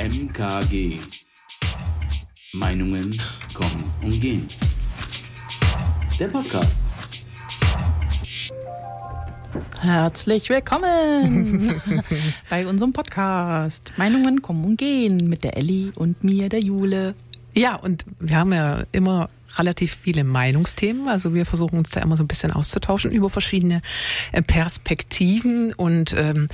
MKG. Meinungen kommen und gehen. Der Podcast. Herzlich willkommen bei unserem Podcast. Meinungen kommen und gehen mit der Elli und mir, der Jule. Ja, und wir haben ja immer relativ viele Meinungsthemen. Also wir versuchen uns da immer so ein bisschen auszutauschen über verschiedene äh, Perspektiven und ähm,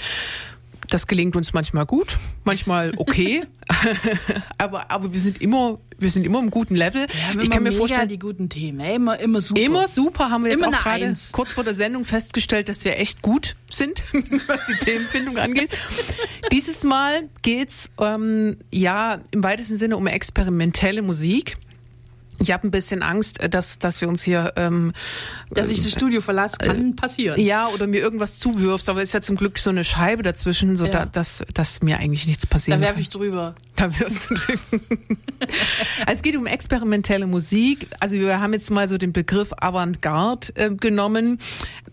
das gelingt uns manchmal gut, manchmal okay, aber aber wir sind immer wir sind immer im guten Level. ich kann mir vorstellen, die guten Themen, immer immer super. Immer super haben wir jetzt Immer auch gerade Eins. kurz vor der Sendung festgestellt, dass wir echt gut sind, was die Themenfindung angeht. Dieses Mal geht's ähm, ja im weitesten Sinne um experimentelle Musik. Ich habe ein bisschen Angst, äh, dass dass wir uns hier ähm, Dass ich das Studio verlasse, kann passieren. ja, oder mir irgendwas zuwirfst, aber ist ja zum Glück so eine Scheibe dazwischen, so Ja. da, dass, dass mir eigentlich nichts passieren Da werfe ich drüber. Da wirst du drüben. es geht um experimentelle Musik. Also wir haben jetzt mal so den Begriff Avantgarde äh, genommen,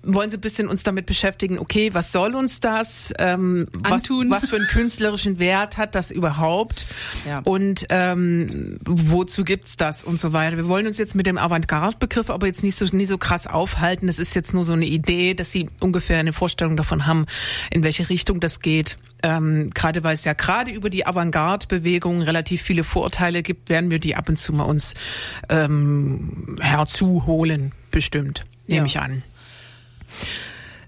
wollen so ein bisschen uns damit beschäftigen, okay, was soll uns das? Ähm, was, Antun. was für einen künstlerischen Wert hat das überhaupt? Ja. Und ähm, wozu gibt's das und so weiter. Wir wollen uns jetzt mit dem Avantgarde-Begriff aber jetzt nicht so, nie so krass aufhalten. Das ist jetzt nur so eine Idee, dass Sie ungefähr eine Vorstellung davon haben, in welche Richtung das geht. Ähm, gerade weil es ja gerade über die Avantgarde-Bewegung relativ viele Vorurteile gibt, werden wir die ab und zu mal uns ähm, herzuholen, bestimmt, nehme Ja. ich an.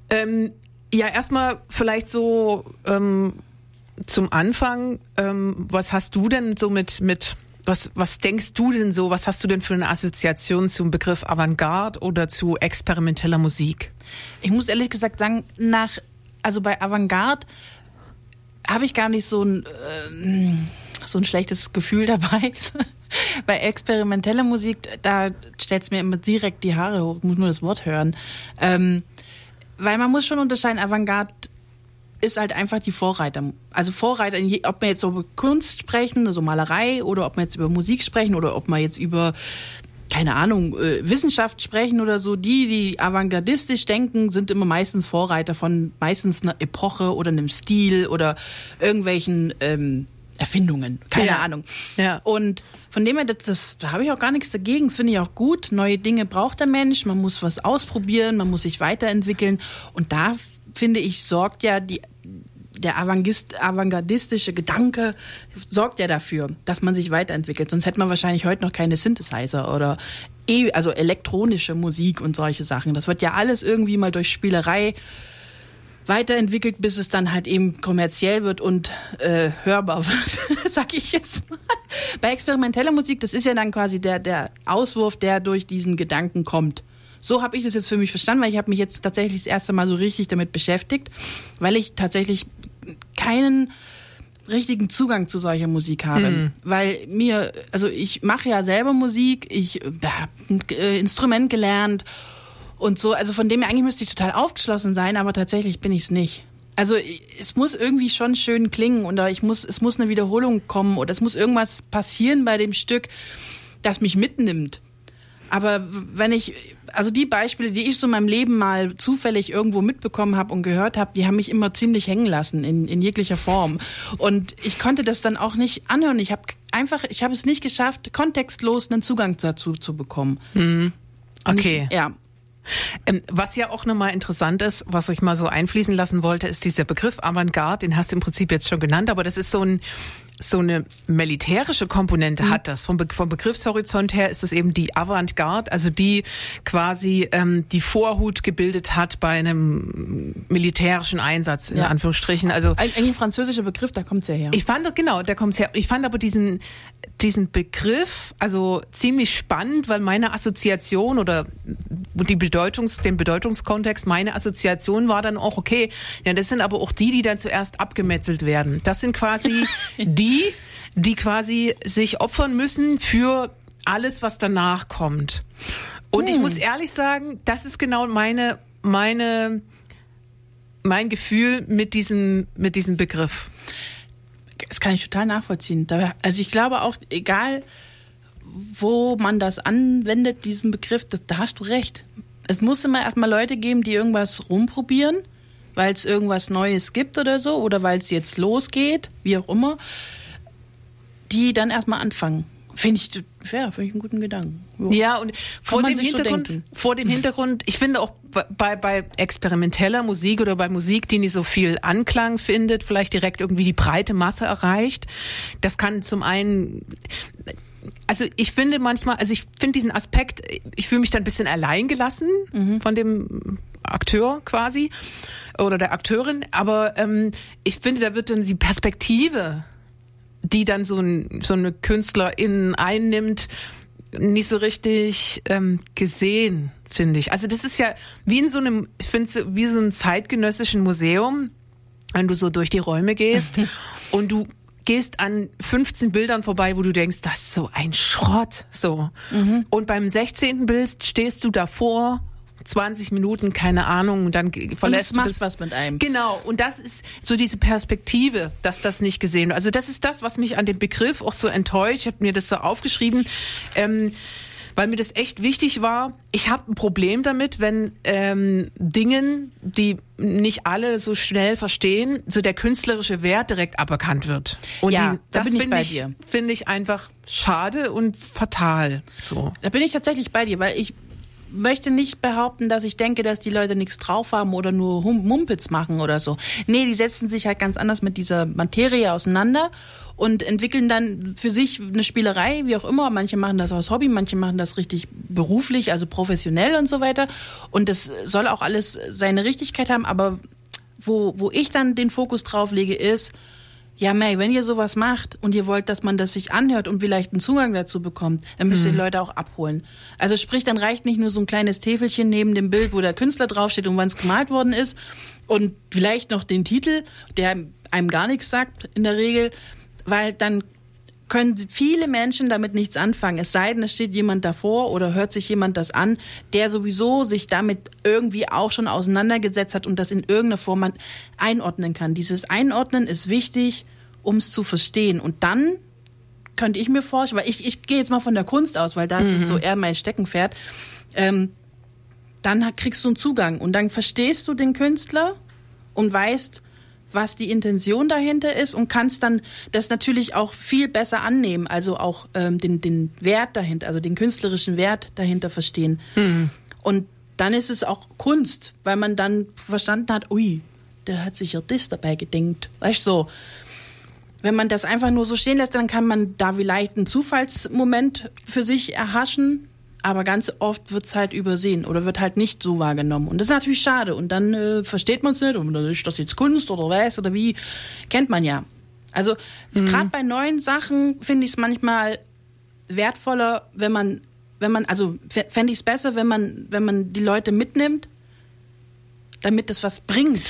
Ähm, ja, erstmal vielleicht so ähm, zum Anfang, ähm, was hast du denn so mit, mit was, was denkst du denn so, was hast du denn für eine Assoziation zum Begriff Avantgarde oder zu experimenteller Musik? Ich muss ehrlich gesagt sagen, nach, also bei Avantgarde habe ich gar nicht so ein, ähm, so ein schlechtes Gefühl dabei. bei experimenteller Musik, da stellt es mir immer direkt die Haare hoch, ich muss nur das Wort hören. Ähm, weil man muss schon unterscheiden, Avantgarde ist halt einfach die Vorreiter. Also Vorreiter, ob wir jetzt über Kunst sprechen, also Malerei, oder ob wir jetzt über Musik sprechen, oder ob wir jetzt über, keine Ahnung, äh, Wissenschaft sprechen oder so. Die, die avantgardistisch denken, sind immer meistens Vorreiter von meistens einer Epoche oder einem Stil oder irgendwelchen ähm, Erfindungen. Keine Ja. Ahnung. Ja. Und von dem her, das, das da habe ich auch gar nichts dagegen. Das finde ich auch gut. Neue Dinge braucht der Mensch. Man muss was ausprobieren, man muss sich weiterentwickeln. Und da finde ich, sorgt ja die, der avantgardistische Gedanke sorgt ja dafür, dass man sich weiterentwickelt. Sonst hätte man wahrscheinlich heute noch keine Synthesizer oder eh, also elektronische Musik und solche Sachen. Das wird ja alles irgendwie mal durch Spielerei weiterentwickelt, bis es dann halt eben kommerziell wird und äh, hörbar wird, sag ich jetzt mal. Bei experimenteller Musik, das ist ja dann quasi der, der Auswurf, der durch diesen Gedanken kommt. So habe ich das jetzt für mich verstanden, weil ich habe mich jetzt tatsächlich das erste Mal so richtig damit beschäftigt, weil ich tatsächlich keinen richtigen Zugang zu solcher Musik habe. Weil mir, also ich mache ja selber Musik, ich habe ein äh, Instrument gelernt und so. Also von dem her eigentlich müsste ich total aufgeschlossen sein, aber tatsächlich bin ich es nicht. Also es muss irgendwie schon schön klingen oder ich muss, es muss eine Wiederholung kommen oder es muss irgendwas passieren bei dem Stück, das mich mitnimmt. Aber wenn ich, also die Beispiele, die ich so in meinem Leben mal zufällig irgendwo mitbekommen habe und gehört habe, die haben mich immer ziemlich hängen lassen in, in jeglicher Form. Und ich konnte das dann auch nicht anhören. Ich habe einfach, ich habe es nicht geschafft, kontextlos einen Zugang dazu zu bekommen. Und Okay. Ich, ja. Ähm, was ja auch nochmal interessant ist, was ich mal so einfließen lassen wollte, ist dieser Begriff Avantgarde, den hast du im Prinzip jetzt schon genannt, aber das ist so ein so eine militärische Komponente hat das. Vom, Be vom Begriffshorizont her ist es eben die Avantgarde, also die quasi ähm, die Vorhut gebildet hat bei einem militärischen Einsatz, in Ja. Anführungsstrichen. Also Ein, eigentlich ein französischer Begriff, da kommt's ja her. ich fand, genau, der kommt her. Ich fand aber diesen, diesen Begriff also ziemlich spannend, weil meine Assoziation oder die Bedeutungs, den Bedeutungskontext, meine Assoziation war dann auch, okay, ja, das sind aber auch die, die dann zuerst abgemetzelt werden. Das sind quasi die, die quasi sich opfern müssen für alles, was danach kommt. Und ich muss ehrlich sagen, das ist genau meine, meine, mein Gefühl mit diesem, mit diesem Begriff. Das kann ich total nachvollziehen. Also ich glaube auch, egal wo man das anwendet, diesen Begriff, das, da hast du recht. Es muss immer erstmal Leute geben, die irgendwas rumprobieren, weil es irgendwas Neues gibt oder so, oder weil es jetzt losgeht, wie auch immer. Die dann erstmal anfangen. Finde ich, ja, finde ich einen guten Gedanken. Ja, und vor dem so Hintergrund, denken. vor dem Hintergrund, ich finde auch bei, bei experimenteller Musik oder bei Musik, die nicht so viel Anklang findet, vielleicht direkt irgendwie die breite Masse erreicht. Das kann zum einen, also ich finde manchmal, also ich finde diesen Aspekt, ich fühle mich dann ein bisschen alleingelassen von dem Akteur quasi oder der Akteurin, aber ähm, ich finde, da wird dann die Perspektive die dann so, ein, so eine Künstlerin einnimmt, nicht so richtig ähm, gesehen, finde ich. Also das ist ja wie in so einem, ich finde es wie so einem zeitgenössischen Museum, wenn du so durch die Räume gehst und du gehst an 15 Bildern vorbei, wo du denkst, das ist so ein Schrott, so. Und beim 16. Bild stehst du davor 20 Minuten, keine Ahnung, und dann Und verlässt du macht das was mit einem. Genau, und das ist so diese Perspektive, dass das nicht gesehen wird. Also das ist das, was mich an dem Begriff auch so enttäuscht. Ich habe mir das so aufgeschrieben, ähm, weil mir das echt wichtig war. Ich habe ein Problem damit, wenn ähm, Dingen, die nicht alle so schnell verstehen, so der künstlerische Wert direkt aberkannt wird. Und Ja, die, da das ich finde ich, dir. finde ich einfach schade und fatal. So. Da bin ich tatsächlich bei dir, weil ich möchte nicht behaupten, dass ich denke, dass die Leute nichts drauf haben oder nur Mumpitz machen oder so. Nee, die setzen sich halt ganz anders mit dieser Materie auseinander und entwickeln dann für sich eine Spielerei, wie auch immer. Manche machen das aus Hobby, manche machen das richtig beruflich, also professionell und so weiter. Und das soll auch alles seine Richtigkeit haben, aber wo, wo ich dann den Fokus drauf lege, ist, ja, May, wenn ihr sowas macht und ihr wollt, dass man das sich anhört und vielleicht einen Zugang dazu bekommt, dann müsst ihr die Leute auch abholen. Also sprich, dann reicht nicht nur so ein kleines Täfelchen neben dem Bild, wo der Künstler draufsteht und wann es gemalt worden ist und vielleicht noch den Titel, der einem gar nichts sagt in der Regel, weil dann können viele Menschen damit nichts anfangen. Es sei denn, es steht jemand davor oder hört sich jemand das an, der sowieso sich damit irgendwie auch schon auseinandergesetzt hat und das in irgendeiner Form einordnen kann. Dieses Einordnen ist wichtig, um es zu verstehen. Und dann könnte ich mir vorstellen, weil ich, ich gehe jetzt mal von der Kunst aus, weil das ist so eher mein Steckenpferd, ähm, dann kriegst du einen Zugang und dann verstehst du den Künstler und weißt, was die Intention dahinter ist und kannst dann das natürlich auch viel besser annehmen, also auch ähm, den, den Wert dahinter, also den künstlerischen Wert dahinter verstehen. Und dann ist es auch Kunst, weil man dann verstanden hat, ui, der hat sich ja das dabei gedenkt. Weißt du, so. Wenn man das einfach nur so stehen lässt, dann kann man da vielleicht einen Zufallsmoment für sich erhaschen, aber ganz oft wird's halt übersehen oder wird halt nicht so wahrgenommen. Und das ist natürlich schade. Und dann äh, versteht man es nicht, und dann ist das jetzt Kunst oder was oder wie, kennt man ja. Also gerade bei neuen Sachen finde ich es manchmal wertvoller, wenn man, wenn man, also fände ich es besser, wenn man, wenn man die Leute mitnimmt, damit das was bringt.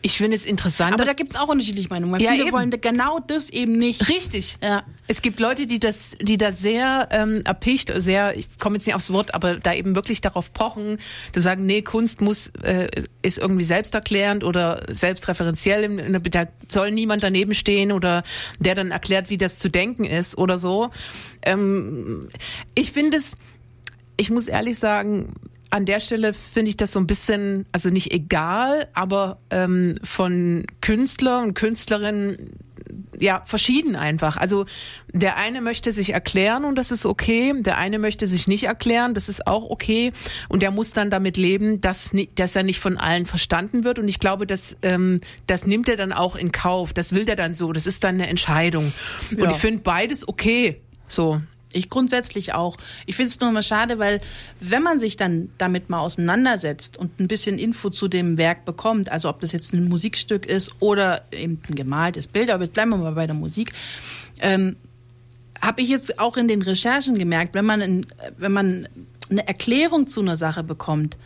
Ich finde es interessant. Aber da gibt's auch unterschiedliche Meinungen. Weil Ja, viele eben. wollen genau das eben nicht. Richtig. Ja. Es gibt Leute, die das, die da sehr ähm, erpicht, sehr, ich komme jetzt nicht aufs Wort, aber da eben wirklich darauf pochen, zu sagen, nee, Kunst muss, äh, ist irgendwie selbsterklärend oder selbstreferenziell, da soll niemand daneben stehen oder der dann erklärt, wie das zu denken ist oder so. Ähm, ich finde es, ich muss ehrlich sagen, an der Stelle finde ich das so ein bisschen, also nicht egal, aber ähm, von Künstler und Künstlerinnen ja verschieden einfach. Also der eine möchte sich erklären und das ist okay, der eine möchte sich nicht erklären, das ist auch okay. Und der muss dann damit leben, dass, dass er nicht von allen verstanden wird. Und ich glaube, dass ähm, das nimmt er dann auch in Kauf, das will der dann so, das ist dann eine Entscheidung. Und Ja. ich finde beides okay, so. Ich grundsätzlich auch. Ich finde es nur immer schade, weil wenn man sich dann damit mal auseinandersetzt und ein bisschen Info zu dem Werk bekommt, also ob das jetzt ein Musikstück ist oder eben ein gemaltes Bild, aber jetzt bleiben wir mal bei der Musik, ähm, habe ich jetzt auch in den Recherchen gemerkt, wenn man, ein, wenn man eine Erklärung zu einer Sache bekommt,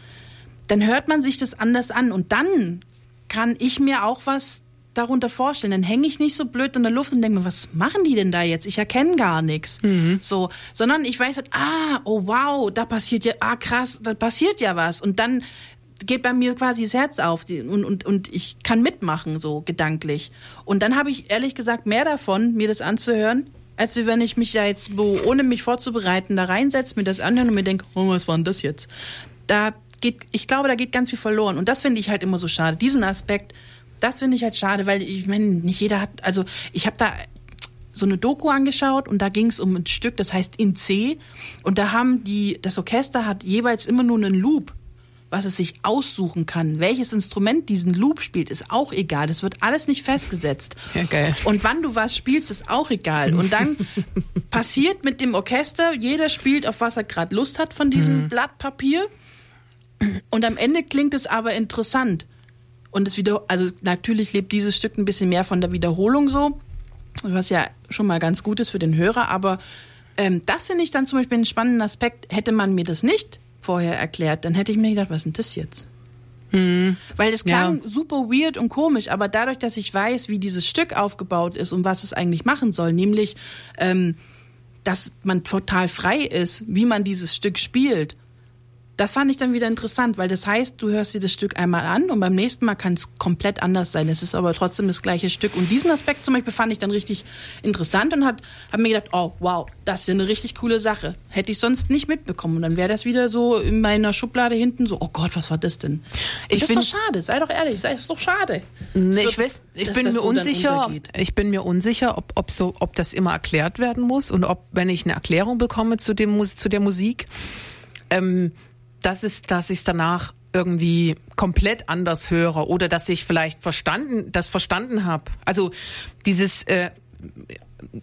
dann hört man sich das anders an und dann kann ich mir auch was darunter vorstellen. Dann hänge ich nicht so blöd in der Luft und denke mir, was machen die denn da jetzt? Ich erkenne gar nichts. So, sondern ich weiß halt, ah, oh wow, da passiert ja, ah krass, da passiert ja was. Und dann geht bei mir quasi das Herz auf und, und, und ich kann mitmachen, so gedanklich. Und dann habe ich ehrlich gesagt mehr davon, mir das anzuhören, als wenn ich mich da jetzt, so, ohne mich vorzubereiten, da reinsetze, mir das anhören und mir denke, oh, was war denn das jetzt? Da geht, ich glaube, da geht ganz viel verloren. Und das finde ich halt immer so schade. Diesen Aspekt, das finde ich halt schade, weil ich meine, nicht jeder hat, also ich habe da so eine Doku angeschaut und da ging es um ein Stück, das heißt in C. Und da haben die, das Orchester hat jeweils immer nur einen Loop was es sich aussuchen kann. Welches Instrument diesen Loop spielt, ist auch egal. Das wird alles nicht festgesetzt. Ja, geil. Und wann du was spielst, ist auch egal. Und dann passiert mit dem Orchester, jeder spielt auf was er gerade Lust hat von diesem mhm. Blatt Papier. Und am Ende klingt es aber interessant. Und es wieder, also natürlich lebt dieses Stück ein bisschen mehr von der Wiederholung so, was ja schon mal ganz gut ist für den Hörer. Aber ähm, das finde ich dann zum Beispiel einen spannenden Aspekt. Hätte man mir das nicht vorher erklärt, dann hätte ich mir gedacht, was ist denn das jetzt? Hm. Weil es klang ja. super weird und komisch, aber dadurch, dass ich weiß, wie dieses Stück aufgebaut ist und was es eigentlich machen soll, nämlich, ähm, dass man total frei ist, wie man dieses Stück spielt das fand ich dann wieder interessant, weil das heißt, du hörst dir das Stück einmal an und beim nächsten Mal kann es komplett anders sein. Es ist aber trotzdem das gleiche Stück. Und diesen Aspekt zum Beispiel fand ich dann richtig interessant und habe mir gedacht, oh wow, das ist eine richtig coole Sache. Hätte ich sonst nicht mitbekommen. Und dann wäre das wieder so in meiner Schublade hinten so, oh Gott, was war das denn? Ich das ist doch schade, sei doch ehrlich, sei es doch schade. Nee, ich, weiß, ich bin mir so unsicher, ich bin mir unsicher, ob, ob, so, ob das immer erklärt werden muss und ob, wenn ich eine Erklärung bekomme zu, dem, zu der Musik, ähm, das ist, dass ich es danach irgendwie komplett anders höre oder dass ich vielleicht verstanden, das verstanden habe. Also dieses äh,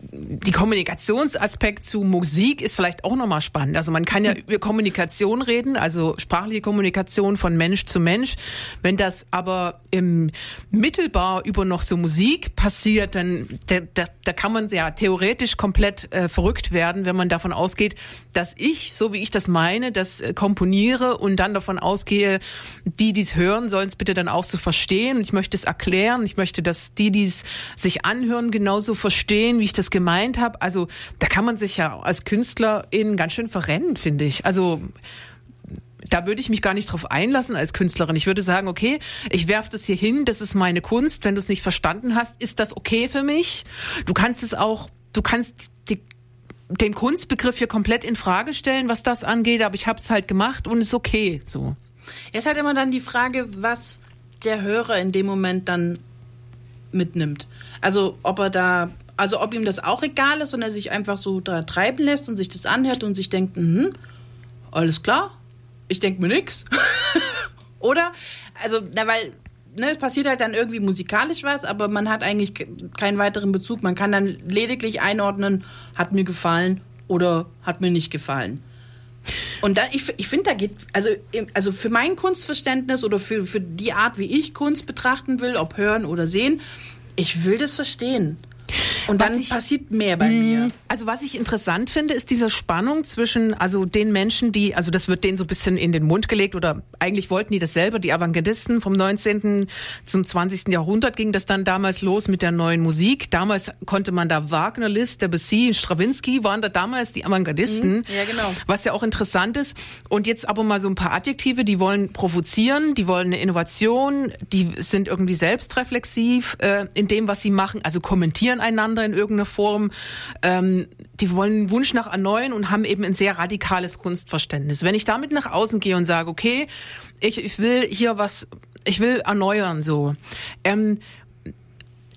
die Kommunikationsaspekt zu Musik ist vielleicht auch nochmal spannend. Also man kann ja über Kommunikation reden, also sprachliche Kommunikation von Mensch zu Mensch. Wenn das aber im mittelbar über noch so Musik passiert, dann da, da, da kann man ja theoretisch komplett äh, verrückt werden, wenn man davon ausgeht, dass ich, so wie ich das meine, das äh, komponiere und dann davon ausgehe, die, die es hören, sollen es bitte dann auch so verstehen. Ich möchte es erklären. Ich möchte, dass die, die es sich anhören, genauso verstehen, wie ich das gemeint habe. Also da kann man sich ja als Künstlerin ganz schön verrennen, finde ich. Also da würde ich mich gar nicht drauf einlassen als Künstlerin. Ich würde sagen, okay, ich werfe das hier hin, das ist meine Kunst. Wenn du es nicht verstanden hast, ist das okay für mich? Du kannst es auch, du kannst die, den Kunstbegriff hier komplett in Frage stellen, was das angeht, aber ich habe es halt gemacht und ist okay. So. Jetzt hat immer dann die Frage, was der Hörer in dem Moment dann mitnimmt. Also ob er da also ob ihm das auch egal ist und er sich einfach so da treiben lässt und sich das anhört und sich denkt, mhm, alles klar, ich denke mir nichts. Oder? Also, na, weil ne, passiert halt dann irgendwie musikalisch was, aber man hat eigentlich keinen weiteren Bezug. Man kann dann lediglich einordnen, hat mir gefallen oder hat mir nicht gefallen. Und da, ich, ich finde, da geht, also, also für mein Kunstverständnis oder für, für die Art, wie ich Kunst betrachten will, ob hören oder sehen, ich will das verstehen. Und dann ich, passiert mehr bei mir. Mm, also was ich interessant finde, ist diese Spannung zwischen also den Menschen, die, also das wird denen so ein bisschen in den Mund gelegt oder eigentlich wollten die das selber, die Avantgardisten vom 19. zum 20. Jahrhundert ging das dann damals los mit der neuen Musik. Damals konnte man da Wagner, Liszt, Debussy, Stravinsky waren da damals die Avantgardisten. Mhm, ja, genau. Was ja auch interessant ist. Und jetzt aber mal so ein paar Adjektive, die wollen provozieren, die wollen eine Innovation, die sind irgendwie selbstreflexiv äh, in dem, was sie machen, also kommentieren einander in irgendeiner Form. Ähm, die wollen einen Wunsch nach Erneuern und haben eben ein sehr radikales Kunstverständnis. Wenn ich damit nach außen gehe und sage, okay, ich, ich will hier was, ich will erneuern so. Ähm,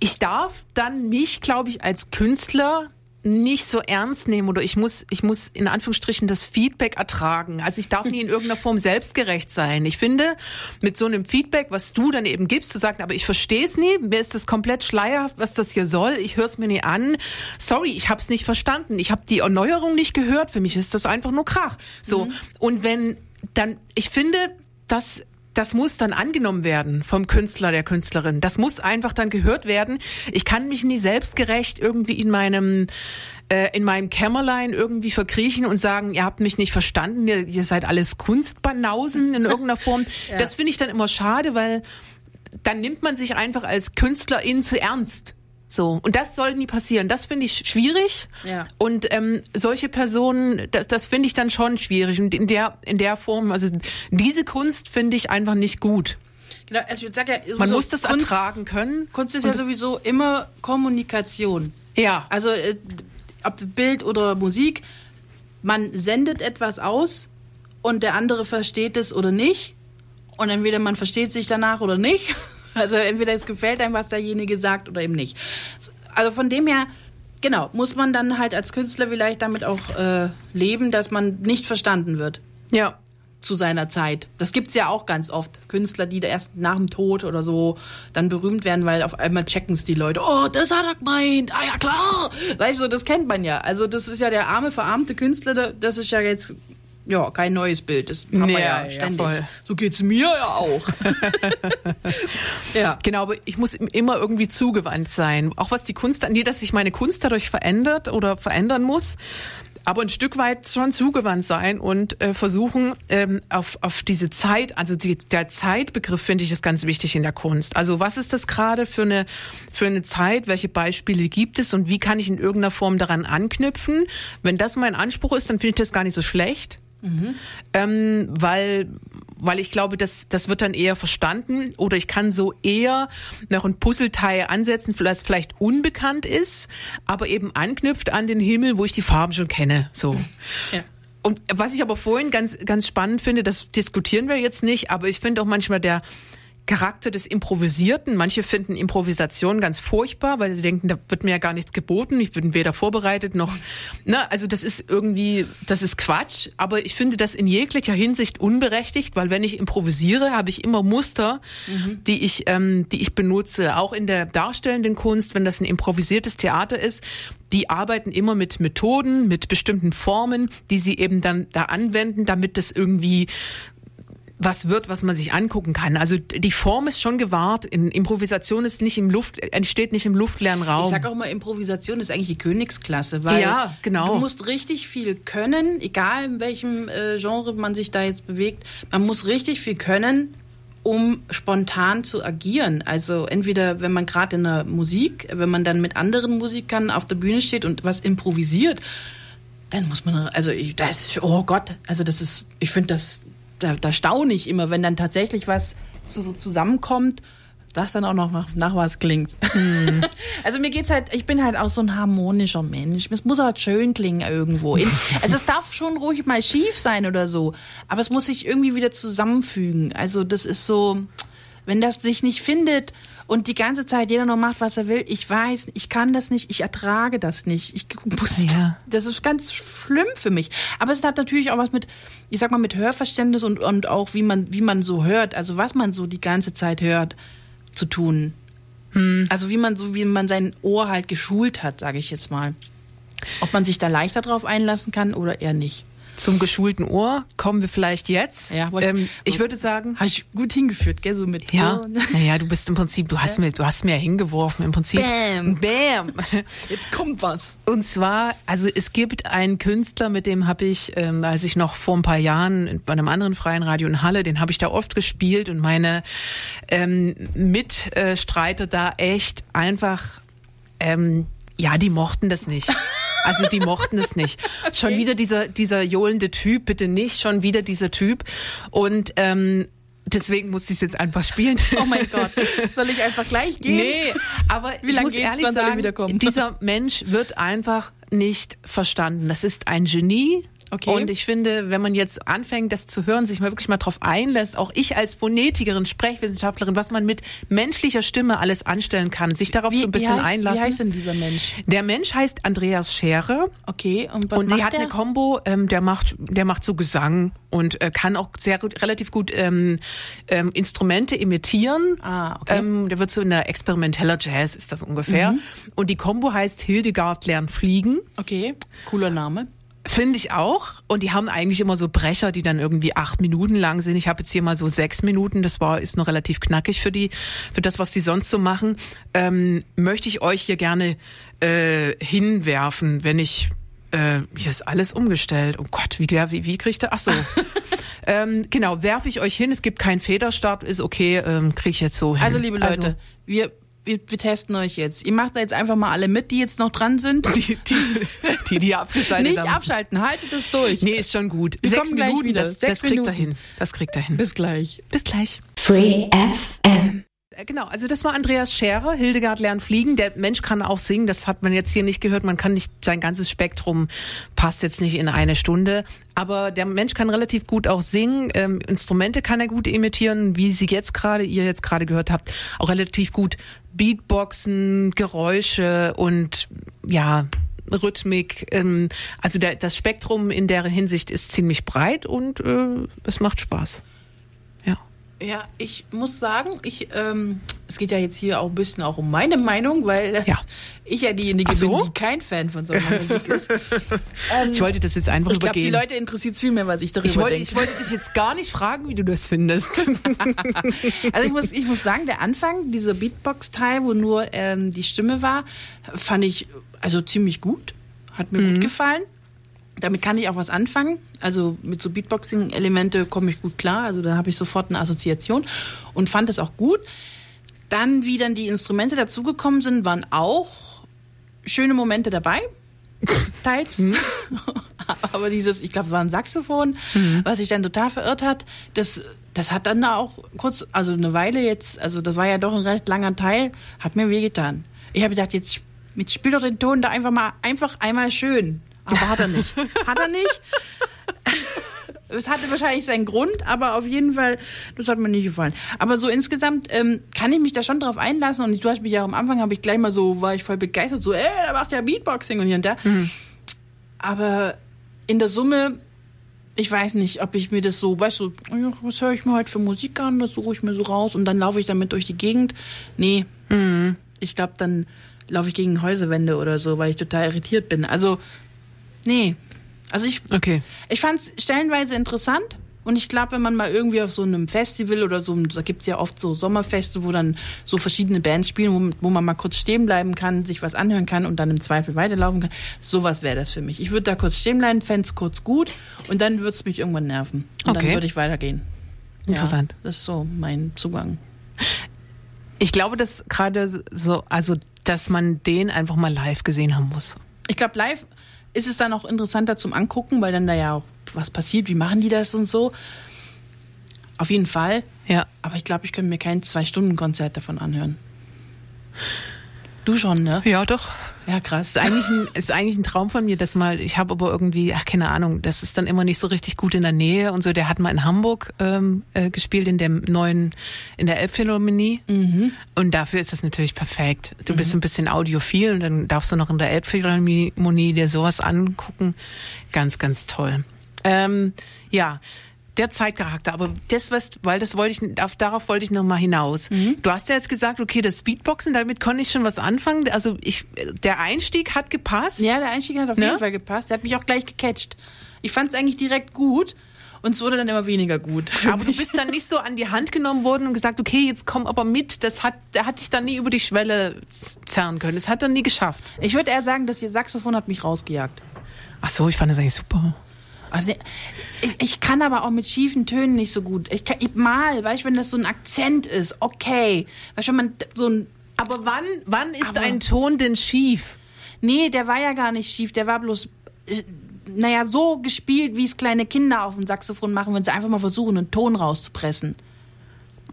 ich darf dann mich, glaube ich, als Künstler nicht so ernst nehmen oder ich muss, ich muss in Anführungsstrichen das Feedback ertragen. Also ich darf nie in irgendeiner Form selbstgerecht sein. Ich finde, mit so einem Feedback, was du dann eben gibst, zu sagen, aber ich verstehe es nie, mir ist das komplett schleierhaft, was das hier soll, ich höre es mir nie an. Sorry, ich habe es nicht verstanden. Ich habe die Erneuerung nicht gehört. Für mich ist das einfach nur Krach. So. Mhm. Und wenn dann, ich finde, dass das muss dann angenommen werden vom Künstler, der Künstlerin. Das muss einfach dann gehört werden. Ich kann mich nie selbstgerecht irgendwie in meinem äh, in meinem Kämmerlein irgendwie verkriechen und sagen, ihr habt mich nicht verstanden, ihr, ihr seid alles Kunstbanausen in irgendeiner Form. ja. Das finde ich dann immer schade, weil dann nimmt man sich einfach als Künstlerin zu ernst. So, und das soll nie passieren. Das finde ich schwierig. Ja. Und ähm, solche Personen, das, das finde ich dann schon schwierig. Und in der, in der Form, also diese Kunst finde ich einfach nicht gut. Genau, also ich sag ja, Man muss das Kunst, ertragen können. Kunst ist ja sowieso immer Kommunikation. Ja. Also äh, ob Bild oder Musik, man sendet etwas aus und der andere versteht es oder nicht. Und entweder man versteht sich danach oder nicht. Also entweder es gefällt einem, was derjenige sagt oder eben nicht. Also von dem her Genau, muss man dann halt als Künstler vielleicht damit auch äh, leben, dass man nicht verstanden wird Ja. zu seiner Zeit. Das gibt's ja auch ganz oft. Künstler, die da erst nach dem Tod oder so dann berühmt werden, weil auf einmal checken's die Leute. Oh, das hat er gemeint. Ah ja, klar. Weißt du, das kennt man ja. Also das ist ja der arme, verarmte Künstler, da- das ist ja jetzt ja kein neues Bild. Das haben wir Ja, ja, ja, ständig. voll. So geht's mir ja auch. ja. Genau, aber ich muss im- immer irgendwie zugewandt sein. Auch was die Kunst angeht, dass sich meine Kunst dadurch verändert oder verändern muss. Aber ein Stück weit schon zugewandt sein und äh, versuchen, ähm, auf, auf diese Zeit, also die, der Zeitbegriff finde ich ist ganz wichtig in der Kunst. Also was ist das gerade für eine, für eine Zeit? Welche Beispiele gibt es und wie kann ich in irgendeiner Form daran anknüpfen? Wenn das mein Anspruch ist, dann finde ich das gar nicht so schlecht ähm, weil, weil ich glaube, das, das wird dann eher verstanden oder ich kann so eher noch ein Puzzleteil ansetzen, das vielleicht unbekannt ist, aber eben anknüpft an den Himmel, wo ich die Farben schon kenne. So. Ja. Und was ich aber vorhin ganz, ganz spannend finde, das diskutieren wir jetzt nicht, aber ich finde auch manchmal der Charakter des Improvisierten. Manche finden Improvisation ganz furchtbar, weil sie denken, da wird mir ja gar nichts geboten. Ich bin weder vorbereitet noch, ne, also das ist irgendwie, das ist Quatsch. Aber ich finde das in jeglicher Hinsicht unberechtigt, weil wenn ich improvisiere, habe ich immer Muster, die ich, ähm, die ich benutze. Auch in der darstellenden Kunst, wenn das ein improvisiertes Theater ist, die arbeiten immer mit Methoden, mit bestimmten Formen, die sie eben dann da anwenden, damit das irgendwie was wird, was man sich angucken kann. Also die Form ist schon gewahrt. In Improvisation ist nicht im Luft, entsteht nicht im luftleeren Raum. Ich sag auch immer, Improvisation ist eigentlich die Königsklasse, weil Ja, genau. du musst richtig viel können, egal in welchem äh, Genre man sich da jetzt bewegt. Man muss richtig viel können, um spontan zu agieren. Also entweder, wenn man gerade in der Musik, wenn man dann mit anderen Musikern auf der Bühne steht und was improvisiert, dann muss man, also ich, das, oh Gott, also das ist, ich finde das, da, da staune ich immer, wenn dann tatsächlich was so, so zusammenkommt, das dann auch noch nach, nach was klingt. Also mir geht's halt, ich bin halt auch so ein harmonischer Mensch. Es muss halt schön klingen irgendwo. Also es darf schon ruhig mal schief sein oder so, aber es muss sich irgendwie wieder zusammenfügen. Also das ist so, wenn das sich nicht findet und die ganze Zeit jeder nur macht, was er will, ich weiß, ich kann das nicht, ich ertrage das nicht. Ich muss, Ja. das ist ganz schlimm für mich. Aber es hat natürlich auch was mit, ich sag mal, mit Hörverständnis und, und auch wie man, wie man so hört, also was man so die ganze Zeit hört, zu tun. Also wie man so, wie man sein Ohr halt geschult hat, sage ich jetzt mal. Ob man sich da leichter drauf einlassen kann oder eher nicht. Zum geschulten Ohr kommen wir vielleicht jetzt. Ja, ähm, ich würde sagen, Habe ich gut hingeführt, gell, so mit ja, naja, du bist im Prinzip, du hast mir, du hast mir hingeworfen im Prinzip. Bam. Bam. Jetzt kommt was. Und zwar, also es gibt einen Künstler, mit dem habe ich, ähm, als ich noch vor ein paar Jahren bei einem anderen freien Radio in Halle, den habe ich da oft gespielt und meine ähm, Mitstreiter da echt einfach, ähm, ja, die mochten das nicht. Also die mochten es nicht. Schon wieder dieser, dieser johlende Typ, bitte nicht, schon wieder dieser Typ. Und ähm, deswegen musste ich es jetzt einfach spielen. Oh mein Gott. Soll ich einfach gleich gehen? Nee, aber Wie ich lange muss ehrlich sagen, dieser Mensch wird einfach nicht verstanden. Das ist ein Genie. Okay. Und ich finde, wenn man jetzt anfängt, das zu hören, sich mal wirklich mal drauf einlässt, auch ich als Phonetikerin, Sprechwissenschaftlerin, was man mit menschlicher Stimme alles anstellen kann, sich darauf so ein bisschen wie heißt, einlassen. Wie heißt denn dieser Mensch? der Mensch heißt Andreas Scherer Okay, und was und macht die hat der? eine Combo, ähm, der macht, der macht so Gesang und äh, kann auch sehr gut, relativ gut ähm, ähm, Instrumente imitieren. Ah, okay. Ähm, der wird so in der experimenteller Jazz ist das ungefähr. Mhm. Und die Combo heißt Hildegard lernt fliegen. Okay, cooler Name. Finde ich auch. Und die haben eigentlich immer so Brecher, die dann irgendwie acht Minuten lang sind. Ich habe jetzt hier mal so sechs Minuten. Das war ist noch relativ knackig für die, für das, was die sonst so machen. Ähm, möchte ich euch hier gerne äh, hinwerfen, wenn ich äh, hier ist alles umgestellt. Oh Gott, wie der, wie, wie kriegt der? Ach so. ähm, genau, werfe ich euch hin. Es gibt keinen Federstab, ist okay, ähm, kriege ich jetzt so hin. Also, liebe Leute, wir, wir, wir testen euch jetzt. Ihr macht da jetzt einfach mal alle mit, die jetzt noch dran sind. die, die, die, die abgeschaltet Nicht haben. abschalten, haltet es durch. Nee, ist schon gut. Wir Sechs Minuten, wieder. das, Sechs das kriegt er hin. Das kriegt er hin. Bis gleich. Bis gleich. Free FM. Äh, Genau, also das war Andreas Scherer, Hildegard lernt fliegen. Der Mensch kann auch singen, das hat man jetzt hier nicht gehört. Man kann nicht, sein ganzes Spektrum passt jetzt nicht in eine Stunde. Aber der Mensch kann relativ gut auch singen. Ähm, Instrumente kann er gut imitieren, wie Sie jetzt gerade, ihr jetzt gerade gehört habt. Auch relativ gut Beatboxen, Geräusche und ja, Rhythmik. Ähm, also das Spektrum in der Hinsicht ist ziemlich breit und äh, es macht Spaß. Ja. Ich muss sagen, ich, ähm, es geht ja jetzt hier auch ein bisschen auch um meine Meinung, weil Ja. ich ja diejenige so? bin, die kein Fan von Sommermusik ist. Ähm, Ich wollte das jetzt einfach ich glaube, die übergehen. Leute interessiert es viel mehr, was ich darüber ich, wollte, denke. ich wollte dich jetzt gar nicht fragen, wie du das findest. Also ich muss, ich muss sagen, der Anfang, dieser Beatbox-Teil, wo nur ähm, die Stimme war, fand ich also ziemlich gut. Hat mir gut gefallen. Damit kann ich auch was anfangen. Also mit so Beatboxing-Elemente komme ich gut klar. Also da habe ich sofort eine Assoziation und fand es auch gut. Dann, wie dann die Instrumente dazugekommen sind, waren auch schöne Momente dabei. Teils. Aber dieses, ich glaube, es war ein Saxophon, was sich dann total verirrt hat, das, das hat dann auch kurz, also eine Weile jetzt, also das war ja doch ein recht langer Teil, hat mir wehgetan. Ich habe gedacht, jetzt, jetzt spiel doch den Ton da einfach mal, einfach einmal schön. Aber hat er nicht. Hat er nicht. Es hatte wahrscheinlich seinen Grund, aber auf jeden Fall, das hat mir nicht gefallen. Aber so insgesamt ähm, kann ich mich da schon drauf einlassen und du hast mich ja am Anfang, habe ich gleich mal so, war ich voll begeistert, so, ey, der macht ja Beatboxing und hier und da. Aber in der Summe, ich weiß nicht, ob ich mir das so, weißt du, ja, was höre ich mir heute für Musik an, das suche ich mir so raus und dann laufe ich damit durch die Gegend. Nee, ich glaube, dann laufe ich gegen Häuserwände oder so, weil ich total irritiert bin. Also, nee. Also ich, Okay. ich fand es stellenweise interessant. Und ich glaube, wenn man mal irgendwie auf so einem Festival oder so, da gibt es ja oft so Sommerfeste, wo dann so verschiedene Bands spielen, wo, wo man mal kurz stehen bleiben kann, sich was anhören kann und dann im Zweifel weiterlaufen kann. Sowas wäre das für mich. Ich würde da kurz stehen bleiben, fände es kurz gut und dann würde es mich irgendwann nerven. Und Okay. dann würde ich weitergehen. Interessant. Ja, das ist so mein Zugang. Ich glaube, dass gerade so, also, dass man den einfach mal live gesehen haben muss. Ich glaube, live ist es dann auch interessanter zum Angucken, weil dann da ja auch was passiert, wie machen die das und so. Auf jeden Fall. Ja. Aber ich glaube, ich könnte mir kein Zwei-Stunden-Konzert davon anhören. Du schon, ne? Ja, doch. Ja, krass. ist eigentlich ein, ist eigentlich ein Traum von mir, das mal, ich habe aber irgendwie, ach keine Ahnung, das ist dann immer nicht so richtig gut in der Nähe und so. Der hat mal in Hamburg ähm, äh, gespielt, in dem neuen, in der Elbphilharmonie. Und dafür ist das natürlich perfekt. Du bist ein bisschen audiophil und dann darfst du noch in der Elbphilharmonie dir sowas angucken. Ganz, ganz toll. Ähm, ja. Der Zeitcharakter, aber das was, weil das wollte ich, auf, darauf wollte ich noch mal hinaus. Du hast ja jetzt gesagt, okay, das Beatboxen, damit konnte ich schon was anfangen. Also ich, der Einstieg hat gepasst. Ja, der Einstieg hat auf Ne? jeden Fall gepasst. Der hat mich auch gleich gecatcht. Ich fand es eigentlich direkt gut und es wurde dann immer weniger gut. Aber du bist dann nicht so an die Hand genommen worden und gesagt, okay, jetzt komm aber mit. Das hat, der hat dich dann nie über die Schwelle zerren können. Das hat er nie geschafft. Ich würde eher sagen, dass ihr Saxophon hat mich rausgejagt. Ach so, ich fand das eigentlich super. Also, ich, ich kann aber auch mit schiefen Tönen nicht so gut. Ich kann ich mal, weißt du, wenn das so ein Akzent ist, okay. Weißt du, wenn man so ein Aber wann, wann ist ein Ton denn schief? Nee, der war ja gar nicht schief, der war bloß, äh, naja, so gespielt, wie es kleine Kinder auf dem Saxophon machen, wenn sie einfach mal versuchen, einen Ton rauszupressen.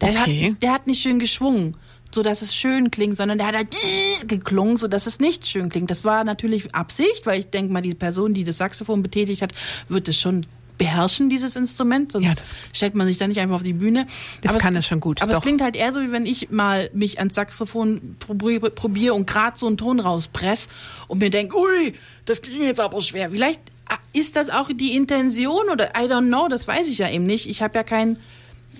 Der, Okay. hat, der hat nicht schön geschwungen, so dass es schön klingt, sondern der hat halt geklungen, so dass es nicht schön klingt. Das war natürlich Absicht, weil ich denke mal, die Person, die das Saxophon betätigt hat, wird es schon beherrschen, dieses Instrument. Sonst Ja, das- stellt man sich da nicht einfach auf die Bühne. Das Aber es- kann er schon gut, Aber doch. es klingt halt eher so, wie wenn ich mal mich ans Saxophon probiere probier und gerade so einen Ton rauspress und mir denke, ui, das klingt jetzt aber schwer. Vielleicht ah, ist das auch die Intention oder I don't know, das weiß ich ja eben nicht. Ich habe ja keinen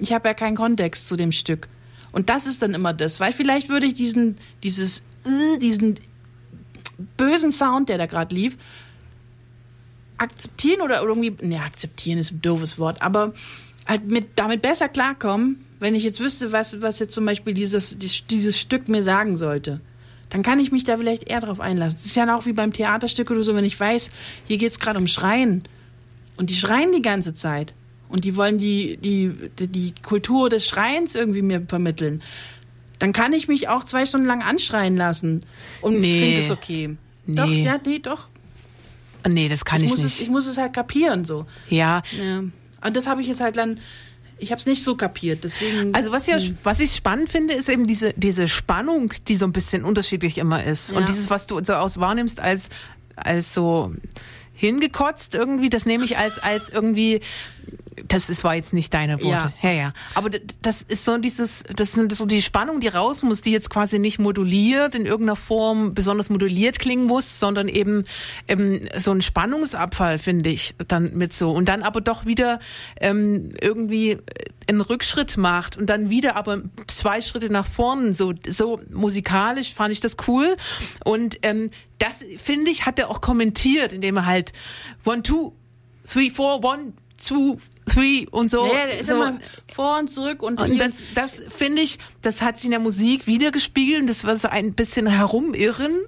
ich habe ja keinen Kontext zu dem Stück. Und das ist dann immer das, weil vielleicht würde ich diesen dieses äh, diesen bösen Sound, der da gerade lief, akzeptieren oder irgendwie, ne, akzeptieren ist ein doofes Wort, aber halt mit, damit besser klarkommen, wenn ich jetzt wüsste, was, was jetzt zum Beispiel dieses, dieses, Stück mir sagen sollte. Dann kann ich mich da vielleicht eher drauf einlassen. Es ist ja auch wie beim Theaterstück oder so, wenn ich weiß, hier geht's gerade um Schreien. Und die schreien die ganze Zeit. Und die wollen die, die, die, Kultur des Schreiens irgendwie mir vermitteln. Dann kann ich mich auch zwei Stunden lang anschreien lassen. Und Nee. finde es okay. Doch, Nee. ja, nee, doch. Nee, das kann Ich ich, nicht. es, ich muss es halt kapieren so. ja, Ja. Und das habe ich jetzt halt dann, ich habe es nicht so kapiert. Deswegen. Also was ja, was ich spannend finde, ist eben diese diese Spannung, die so ein bisschen unterschiedlich immer ist Ja. und dieses, was du so aus wahrnimmst als als so hingekotzt irgendwie. Das nehme ich als, als irgendwie, das ist, war jetzt nicht deine Worte. Ja, ja. Aber d- das ist so dieses, das sind so die Spannung, die raus muss, die jetzt quasi nicht moduliert in irgendeiner Form besonders moduliert klingen muss, sondern eben, eben so ein Spannungsabfall, finde ich, dann mit so. Und dann aber doch wieder ähm, irgendwie einen Rückschritt macht und dann wieder aber zwei Schritte nach vorn. So, so musikalisch fand ich das cool. Und ähm, das, finde ich, hat er auch kommentiert, indem er halt one, two, three, four, one, two, three und so. Ja, der ist so. immer vor und zurück und, Und das, das finde ich, das hat sich in der Musik wiedergespiegelt und das war so ein bisschen herumirren,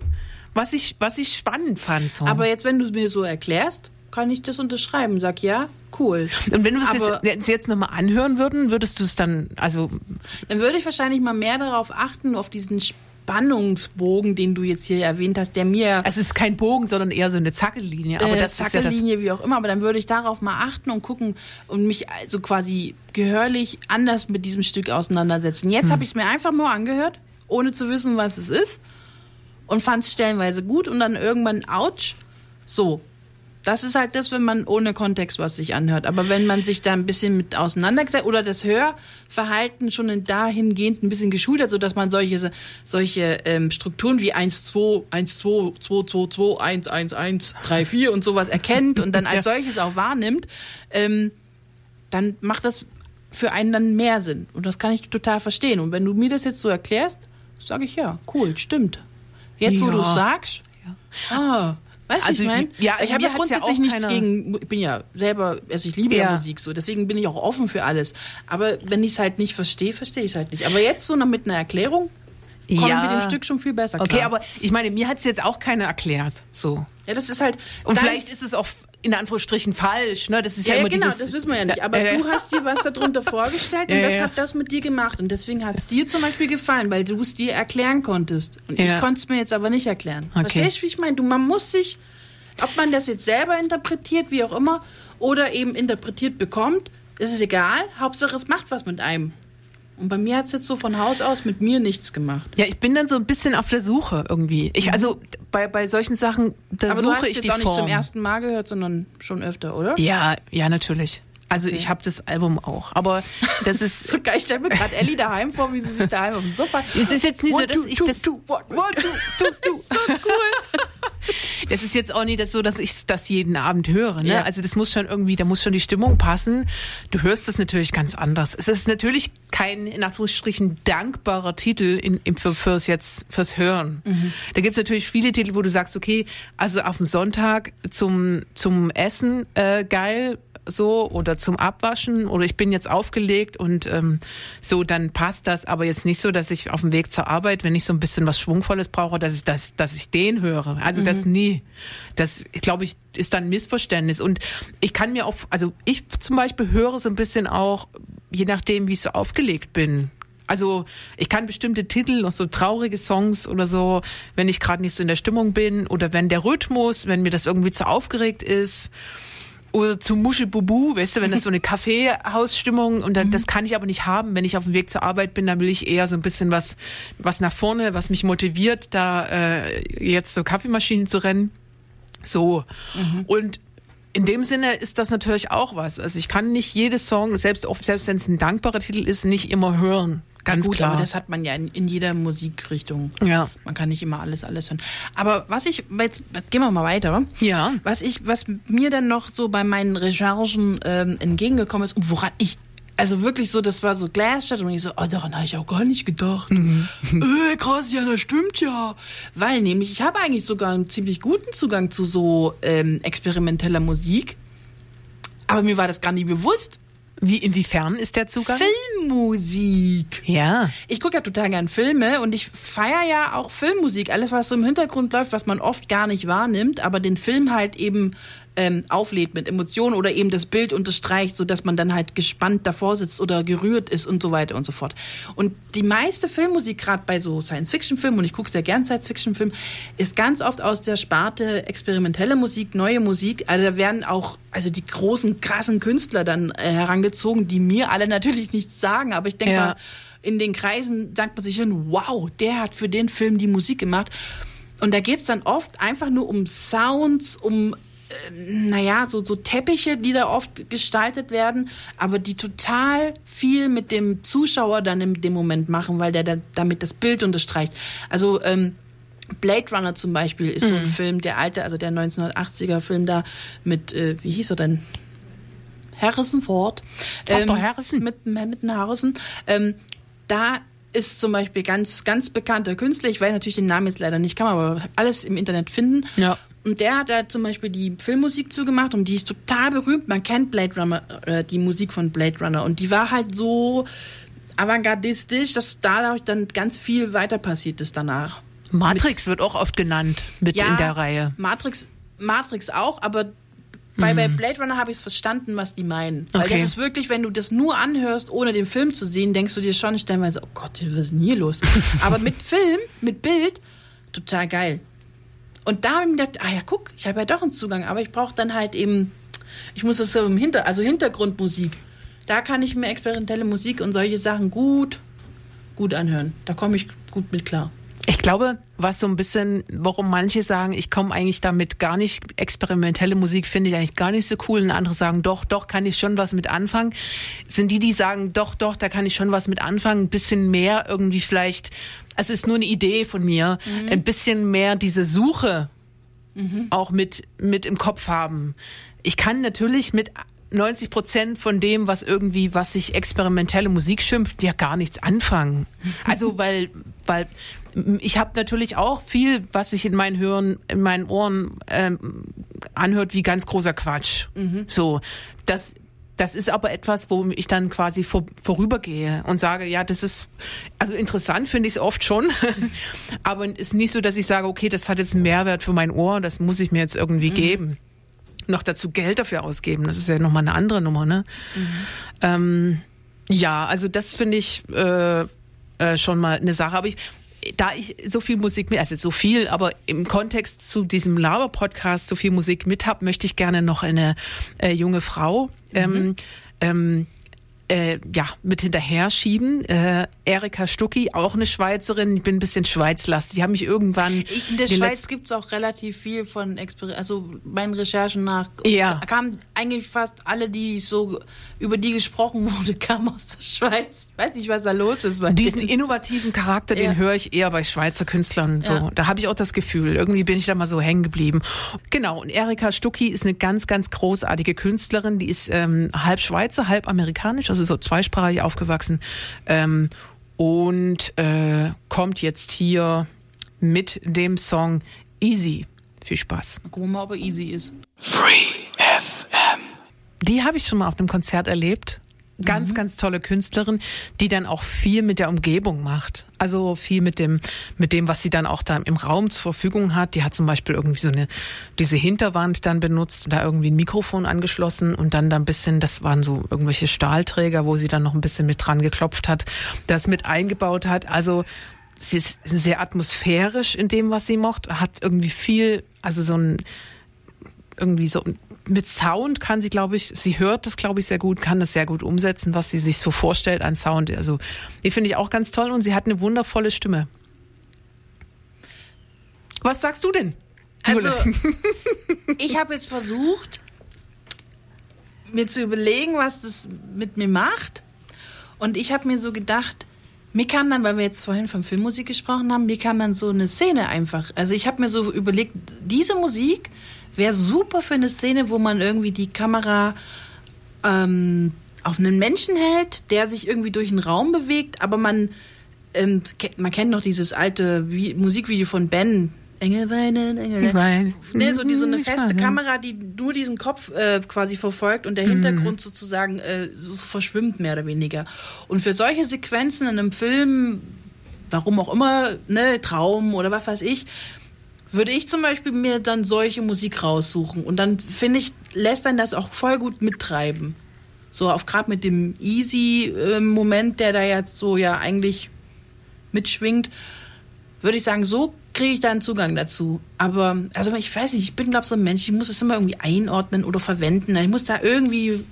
was ich, was ich spannend fand. So. Aber jetzt, wenn du es mir so erklärst, kann ich das unterschreiben. Sag ja, cool. und wenn wir es jetzt, jetzt, jetzt nochmal anhören würden, würdest du es dann, also, Dann würde ich wahrscheinlich mal mehr darauf achten, auf diesen Spannungsbogen, den du jetzt hier erwähnt hast, der mir es ist kein Bogen, sondern eher so eine Zackellinie. Aber äh, das ist ja. Zackellinie, wie auch immer, aber dann würde ich darauf mal achten und gucken und mich also quasi gehörlich anders mit diesem Stück auseinandersetzen. Jetzt Hm. habe ich es mir einfach nur angehört, ohne zu wissen, was es ist und fand es stellenweise gut und dann irgendwann, ouch, so. Das ist halt das, wenn man ohne Kontext was sich anhört. Aber wenn man sich da ein bisschen mit auseinandergesetzt oder das Hörverhalten schon in dahingehend ein bisschen geschult hat, sodass man solche, solche ähm, Strukturen wie 1, 2, 1, 2, 2, 2, 2, 1, 1, 1, 3, 4 und sowas erkennt und dann als Ja. solches auch wahrnimmt, ähm, dann macht das für einen dann mehr Sinn. Und das kann ich total verstehen. Und wenn du mir das jetzt so erklärst, sage ich ja, cool, stimmt. Jetzt, wo Ja. du es sagst, ah, weißt du, Also, ich meine? ja, also ich habe ja ja grundsätzlich auch nichts gegen, ich bin ja selber, also ich liebe ja. Ja. Musik so, deswegen bin ich auch offen für alles. Aber wenn ich es halt nicht verstehe, verstehe ich es halt nicht. Aber jetzt so noch mit einer Erklärung kommen Ja. wir dem Stück schon viel besser Okay, klar. aber ich meine, mir hat es jetzt auch keiner erklärt. So. ja, das ist halt Und vielleicht ist es auch in Anführungsstrichen falsch. Ne? Das ist ja, Ja, ja, immer genau, dieses. das wissen wir ja nicht. Aber ja. du hast dir was darunter vorgestellt und das hat das mit dir gemacht. Und deswegen hat es dir zum Beispiel gefallen, weil du es dir erklären konntest. Und ich konnte es mir jetzt aber nicht erklären. Okay. Verstehst du, wie ich meine? Du, man muss sich, ob man das jetzt selber interpretiert, wie auch immer, oder eben interpretiert bekommt, ist egal. Hauptsache, es macht was mit einem. Und bei mir hat es jetzt so von Haus aus mit mir nichts gemacht. Ja, ich bin dann so ein bisschen auf der Suche irgendwie. Ich, also bei, bei solchen Sachen, da Mhm. aber du suche hast es ich jetzt die auch nicht Form. zum ersten Mal gehört, sondern schon öfter, oder? Ja, ja, natürlich. Also ich habe das Album auch. Aber das ist. So geil, ich stelle mir gerade Ellie daheim vor, wie sie sich daheim auf dem Sofa. Es ist jetzt nicht so, dass ich das. one, one, two, two, two. So cool. Das ist jetzt auch nicht das so, dass ich das jeden Abend höre. Ne? Ja. Also das muss schon irgendwie, da muss schon die Stimmung passen. Du hörst das natürlich ganz anders. Es ist natürlich kein in Anführungsstrichen dankbarer Titel in, im, für, fürs jetzt fürs Hören. Da gibt's natürlich viele Titel, wo du sagst, okay, also auf dem Sonntag zum zum Essen äh, geil so oder zum Abwaschen oder ich bin jetzt aufgelegt und ähm, so, dann passt das. Aber jetzt nicht so, dass ich auf dem Weg zur Arbeit, wenn ich so ein bisschen was Schwungvolles brauche, dass ich das, dass ich den höre. Also das nie. Das, ich glaube ich, ist dann ein Missverständnis. Und ich kann mir auch, also ich zum Beispiel höre so ein bisschen auch, je nachdem, wie ich so aufgelegt bin. Also ich kann bestimmte Titel, noch so traurige Songs oder so, wenn ich gerade nicht so in der Stimmung bin oder wenn der Rhythmus, wenn mir das irgendwie zu aufgeregt ist oder zu Muschelbubu, weißt du, wenn das so eine Kaffeehausstimmung und dann, das kann ich aber nicht haben, wenn ich auf dem Weg zur Arbeit bin, dann will ich eher so ein bisschen was, was nach vorne, was mich motiviert, da äh, jetzt zur Kaffeemaschine zu rennen. So. Und in dem Sinne ist das natürlich auch was. Also ich kann nicht jedes Song, selbst, selbst wenn es ein dankbarer Titel ist, nicht immer hören. Ganz Gut, klar. aber das hat man ja in, in jeder Musikrichtung. Ja. Man kann nicht immer alles, alles hören. Aber was ich, jetzt, jetzt gehen wir mal weiter. Ja. Was ich, was mir dann noch so bei meinen Recherchen ähm, entgegengekommen ist und woran ich, also wirklich so, das war so Glasstadt und ich so, oh, daran habe ich auch gar nicht gedacht. äh, krass, ja, das stimmt ja. Weil nämlich, ich habe eigentlich sogar einen ziemlich guten Zugang zu so ähm, experimenteller Musik. Aber mir war das gar nicht bewusst. Wie, inwiefern ist der Zugang? Filmmusik. Ja. Ich gucke ja total gern Filme und ich feiere ja auch Filmmusik. Alles, was so im Hintergrund läuft, was man oft gar nicht wahrnimmt, aber den Film halt eben ähm, auflädt mit Emotionen oder eben das Bild unterstreicht, sodass man dann halt gespannt davor sitzt oder gerührt ist und so weiter und so fort. Und die meiste Filmmusik, gerade bei so Science-Fiction-Filmen, und ich gucke sehr gern Science-Fiction-Filme, ist ganz oft aus der Sparte experimentelle Musik, neue Musik. Also da werden auch also die großen, krassen Künstler dann äh, herangezogen, die mir alle natürlich nichts sagen, aber ich denke Ja. mal, in den Kreisen sagt man sich hin, wow, der hat für den Film die Musik gemacht. Und da geht's dann oft einfach nur um Sounds, um naja, so, so Teppiche, die da oft gestaltet werden, aber die total viel mit dem Zuschauer dann in dem Moment machen, weil der da, damit das Bild unterstreicht. Also ähm, Blade Runner zum Beispiel ist so ein Film, der alte, also der 1980er Film da mit, äh, wie hieß er denn? Harrison Ford. Dr. Harrison. Mit, mit einem Harrison. Ähm, da ist zum Beispiel ganz, ganz bekannter Künstler, ich weiß natürlich den Namen jetzt leider nicht, kann man aber alles im Internet finden. Ja. Und der hat da zum Beispiel die Filmmusik zugemacht und die ist total berühmt. Man kennt Blade Runner, äh, die Musik von Blade Runner und die war halt so avantgardistisch, dass dadurch dann ganz viel weiter passiert ist danach. Matrix wird auch oft genannt mit in der Reihe. Matrix, Matrix auch, aber bei, bei Blade Runner habe ich es verstanden, was die meinen. Weil Okay. das ist wirklich, wenn du das nur anhörst, ohne den Film zu sehen, denkst du dir schon stellenweise, oh Gott, was ist denn hier los? aber mit Film, mit Bild, total geil. Und da habe ich mir gedacht, ah ja, guck, ich habe ja doch einen Zugang, aber ich brauche dann halt eben, ich muss das so im Hinter, also Hintergrundmusik. Da kann ich mir experimentelle Musik und solche Sachen gut, gut anhören. Da komme ich gut mit klar. Ich glaube, was so ein bisschen, warum manche sagen, ich komme eigentlich damit gar nicht, experimentelle Musik finde ich eigentlich gar nicht so cool und andere sagen, doch, doch, kann ich schon was mit anfangen, sind die, die sagen, doch, doch, da kann ich schon was mit anfangen, ein bisschen mehr irgendwie vielleicht, es ist nur eine Idee von mir, ein bisschen mehr diese Suche auch mit, mit im Kopf haben. Ich kann natürlich mit 90 Prozent von dem, was irgendwie, was sich experimentelle Musik schimpft, ja gar nichts anfangen. Also weil, weil ich habe natürlich auch viel, was sich in meinen Hören, in meinen Ohren ähm, anhört, wie ganz großer Quatsch. So, das das ist aber etwas, wo ich dann quasi vor, vorübergehe und sage, ja, das ist, also interessant finde ich es oft schon, aber es ist nicht so, dass ich sage, okay, das hat jetzt einen Mehrwert für mein Ohr, das muss ich mir jetzt irgendwie geben. Noch dazu Geld dafür ausgeben, das ist ja nochmal eine andere Nummer, ne? Ähm, ja, also das finde ich äh, äh, schon mal eine Sache. Aber ich, da ich so viel Musik mit, also so viel, aber im Kontext zu diesem Laber-Podcast so viel Musik mit habe, möchte ich gerne noch eine äh, junge Frau ähm, ähm, äh, ja, mit hinterher schieben. Äh, Erika Stucki, auch eine Schweizerin. Ich bin ein bisschen schweizlastig. Die haben mich irgendwann. Ich, in der Schweiz gibt es auch relativ viel von Exper also meinen Recherchen nach Ja. kamen eigentlich fast alle, die ich so über die gesprochen wurde, kamen aus der Schweiz. Ich weiß nicht, was da los ist bei Diesen denen. innovativen Charakter, den Ja. höre ich eher bei Schweizer Künstlern. So, Ja. da habe ich auch das Gefühl. Irgendwie bin ich da mal so hängen geblieben. Genau. Und Erika Stucki ist eine ganz, ganz großartige Künstlerin. Die ist ähm, halb Schweizer, halb amerikanisch, also so zweisprachig aufgewachsen ähm, und äh, kommt jetzt hier mit dem Song Easy. Viel Spaß. Gucken wir mal, ob er easy ist. Die habe ich schon mal auf einem Konzert erlebt. Ganz, ganz tolle Künstlerin, die dann auch viel mit der Umgebung macht. Also viel mit dem, mit dem, was sie dann auch da im Raum zur Verfügung hat. Die hat zum Beispiel irgendwie so eine, diese Hinterwand dann benutzt, da irgendwie ein Mikrofon angeschlossen und dann da ein bisschen, das waren so irgendwelche Stahlträger, wo sie dann noch ein bisschen mit dran geklopft hat, das mit eingebaut hat. Also, sie ist sehr atmosphärisch in dem, was sie macht, hat irgendwie viel, also so ein, irgendwie so mit Sound kann sie, glaube ich, sie hört das, glaube ich, sehr gut, kann das sehr gut umsetzen, was sie sich so vorstellt an Sound. Also die finde ich auch ganz toll und sie hat eine wundervolle Stimme. Was sagst du denn? Also, ich habe jetzt versucht, mir zu überlegen, was das mit mir macht. Und ich habe mir so gedacht, mir kam dann, weil wir jetzt vorhin von Filmmusik gesprochen haben, mir kam dann so eine Szene einfach. Also ich habe mir so überlegt, diese Musik wäre super für eine Szene, wo man irgendwie die Kamera ähm, auf einen Menschen hält, der sich irgendwie durch einen Raum bewegt, aber man, ähm, man kennt noch dieses alte Vi Musikvideo von Ben. Engel weinen, Engel weinen. Nee, so, die, so eine feste. Kamera, die nur diesen Kopf äh, quasi verfolgt und der Hintergrund sozusagen äh, so verschwimmt mehr oder weniger. Und für solche Sequenzen in einem Film, warum auch immer, ne, Traum oder was weiß ich, würde ich zum Beispiel mir dann solche Musik raussuchen. Und dann finde ich, lässt dann das auch voll gut mittreiben. So auf gerade mit dem Easy-Moment, der da jetzt so ja eigentlich mitschwingt, würde ich sagen, so kriege ich da einen Zugang dazu. Aber, also ich weiß nicht, ich bin, glaube so ein Mensch, ich muss es immer irgendwie einordnen oder verwenden. Ich muss da irgendwie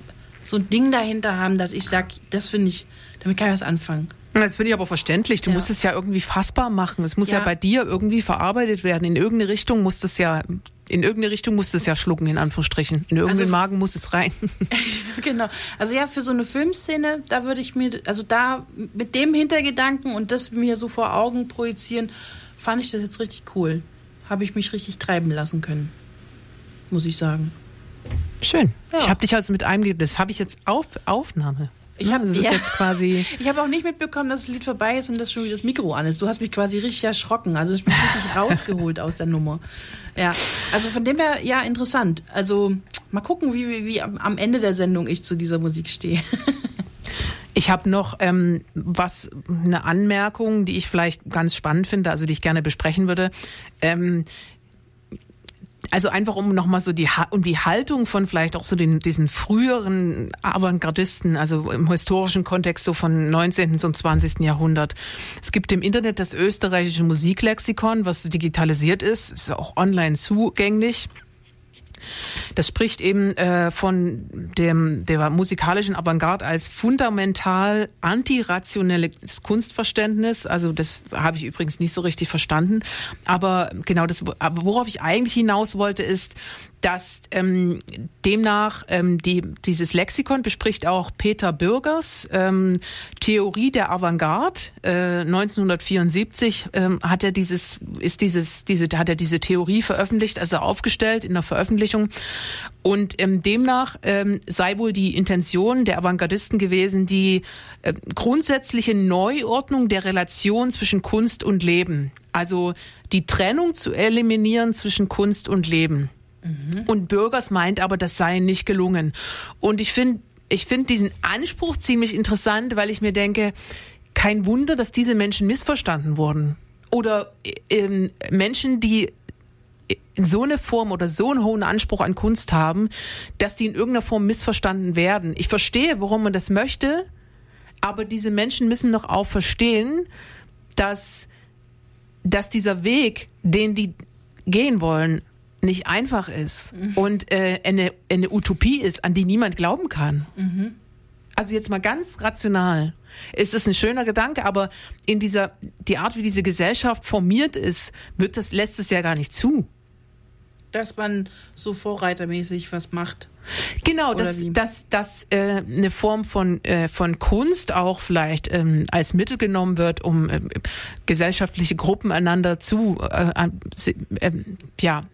so ein Ding dahinter haben, dass ich sage, das finde ich, damit kann ich was anfangen. Das finde ich aber verständlich. Du Ja. musst es ja irgendwie fassbar machen. Es muss ja. Ja. bei dir irgendwie verarbeitet werden. In irgendeine Richtung muss das ja, in irgendeine Richtung muss das ja schlucken, in Anführungsstrichen. In irgendeinen Also- Magen muss es rein. Genau. Also ja, für so eine Filmszene, da würde ich mir, also da mit dem Hintergedanken und das mir so vor Augen projizieren, fand ich das jetzt richtig cool. Habe ich mich richtig treiben lassen können. Muss ich sagen. Schön. Ja. Ich habe dich also mit einem, das habe ich jetzt auf Aufnahme. Ich Ja, hab- das ist ja. jetzt quasi. Ich habe auch nicht mitbekommen, dass das Lied vorbei ist und dass schon wieder das Mikro an ist. Du hast mich quasi richtig erschrocken. Also ich bin richtig rausgeholt aus der Nummer. Ja, also von dem her, ja, interessant. Also mal gucken, wie, wie, wie am am Ende der Sendung ich zu dieser Musik stehe. Ich habe noch ähm, was, eine Anmerkung, die ich vielleicht ganz spannend finde, also die ich gerne besprechen würde. Ähm, also einfach um nochmal so die, um die Haltung von vielleicht auch so den, diesen früheren Avantgardisten, also im historischen Kontext so von 19. zum 20. Jahrhundert. Es gibt im Internet das österreichische Musiklexikon, was digitalisiert ist, ist auch online zugänglich. Das spricht eben äh, von dem, der musikalischen Avantgarde als fundamental antirationelles Kunstverständnis. Also das habe ich übrigens nicht so richtig verstanden. Aber genau das, worauf ich eigentlich hinaus wollte, ist, dass ähm, demnach ähm, die, dieses Lexikon bespricht auch Peter Bürgers ähm, Theorie der Avantgarde. Äh, 1974 ähm, hat er dieses, ist dieses, diese, hat er diese Theorie veröffentlicht, also aufgestellt in der Veröffentlichung. Und ähm, demnach ähm, sei wohl die Intention der Avantgardisten gewesen, die äh, grundsätzliche Neuordnung der Relation zwischen Kunst und Leben. Also die Trennung zu eliminieren zwischen Kunst und Leben. Und Bürgers meint aber, das sei nicht gelungen. Und ich finde, ich finde diesen Anspruch ziemlich interessant, weil ich mir denke, kein Wunder, dass diese Menschen missverstanden wurden. Oder ähm, Menschen, die so eine Form oder so einen hohen Anspruch an Kunst haben, dass die in irgendeiner Form missverstanden werden. Ich verstehe, warum man das möchte, aber diese Menschen müssen doch auch verstehen, dass, dass dieser Weg, den die gehen wollen, nicht einfach ist und äh, eine, eine Utopie ist, an die niemand glauben kann. Also jetzt mal ganz rational. Es ist ein schöner Gedanke, aber in dieser, die Art, wie diese Gesellschaft formiert ist, wird das, lässt es ja gar nicht zu. Dass man so vorreitermäßig was macht. Genau, dass, dass, dass äh, eine Form von, äh, von Kunst auch vielleicht ähm, als Mittel genommen wird, um ähm, gesellschaftliche Gruppen einander zu, äh, ähm, ja,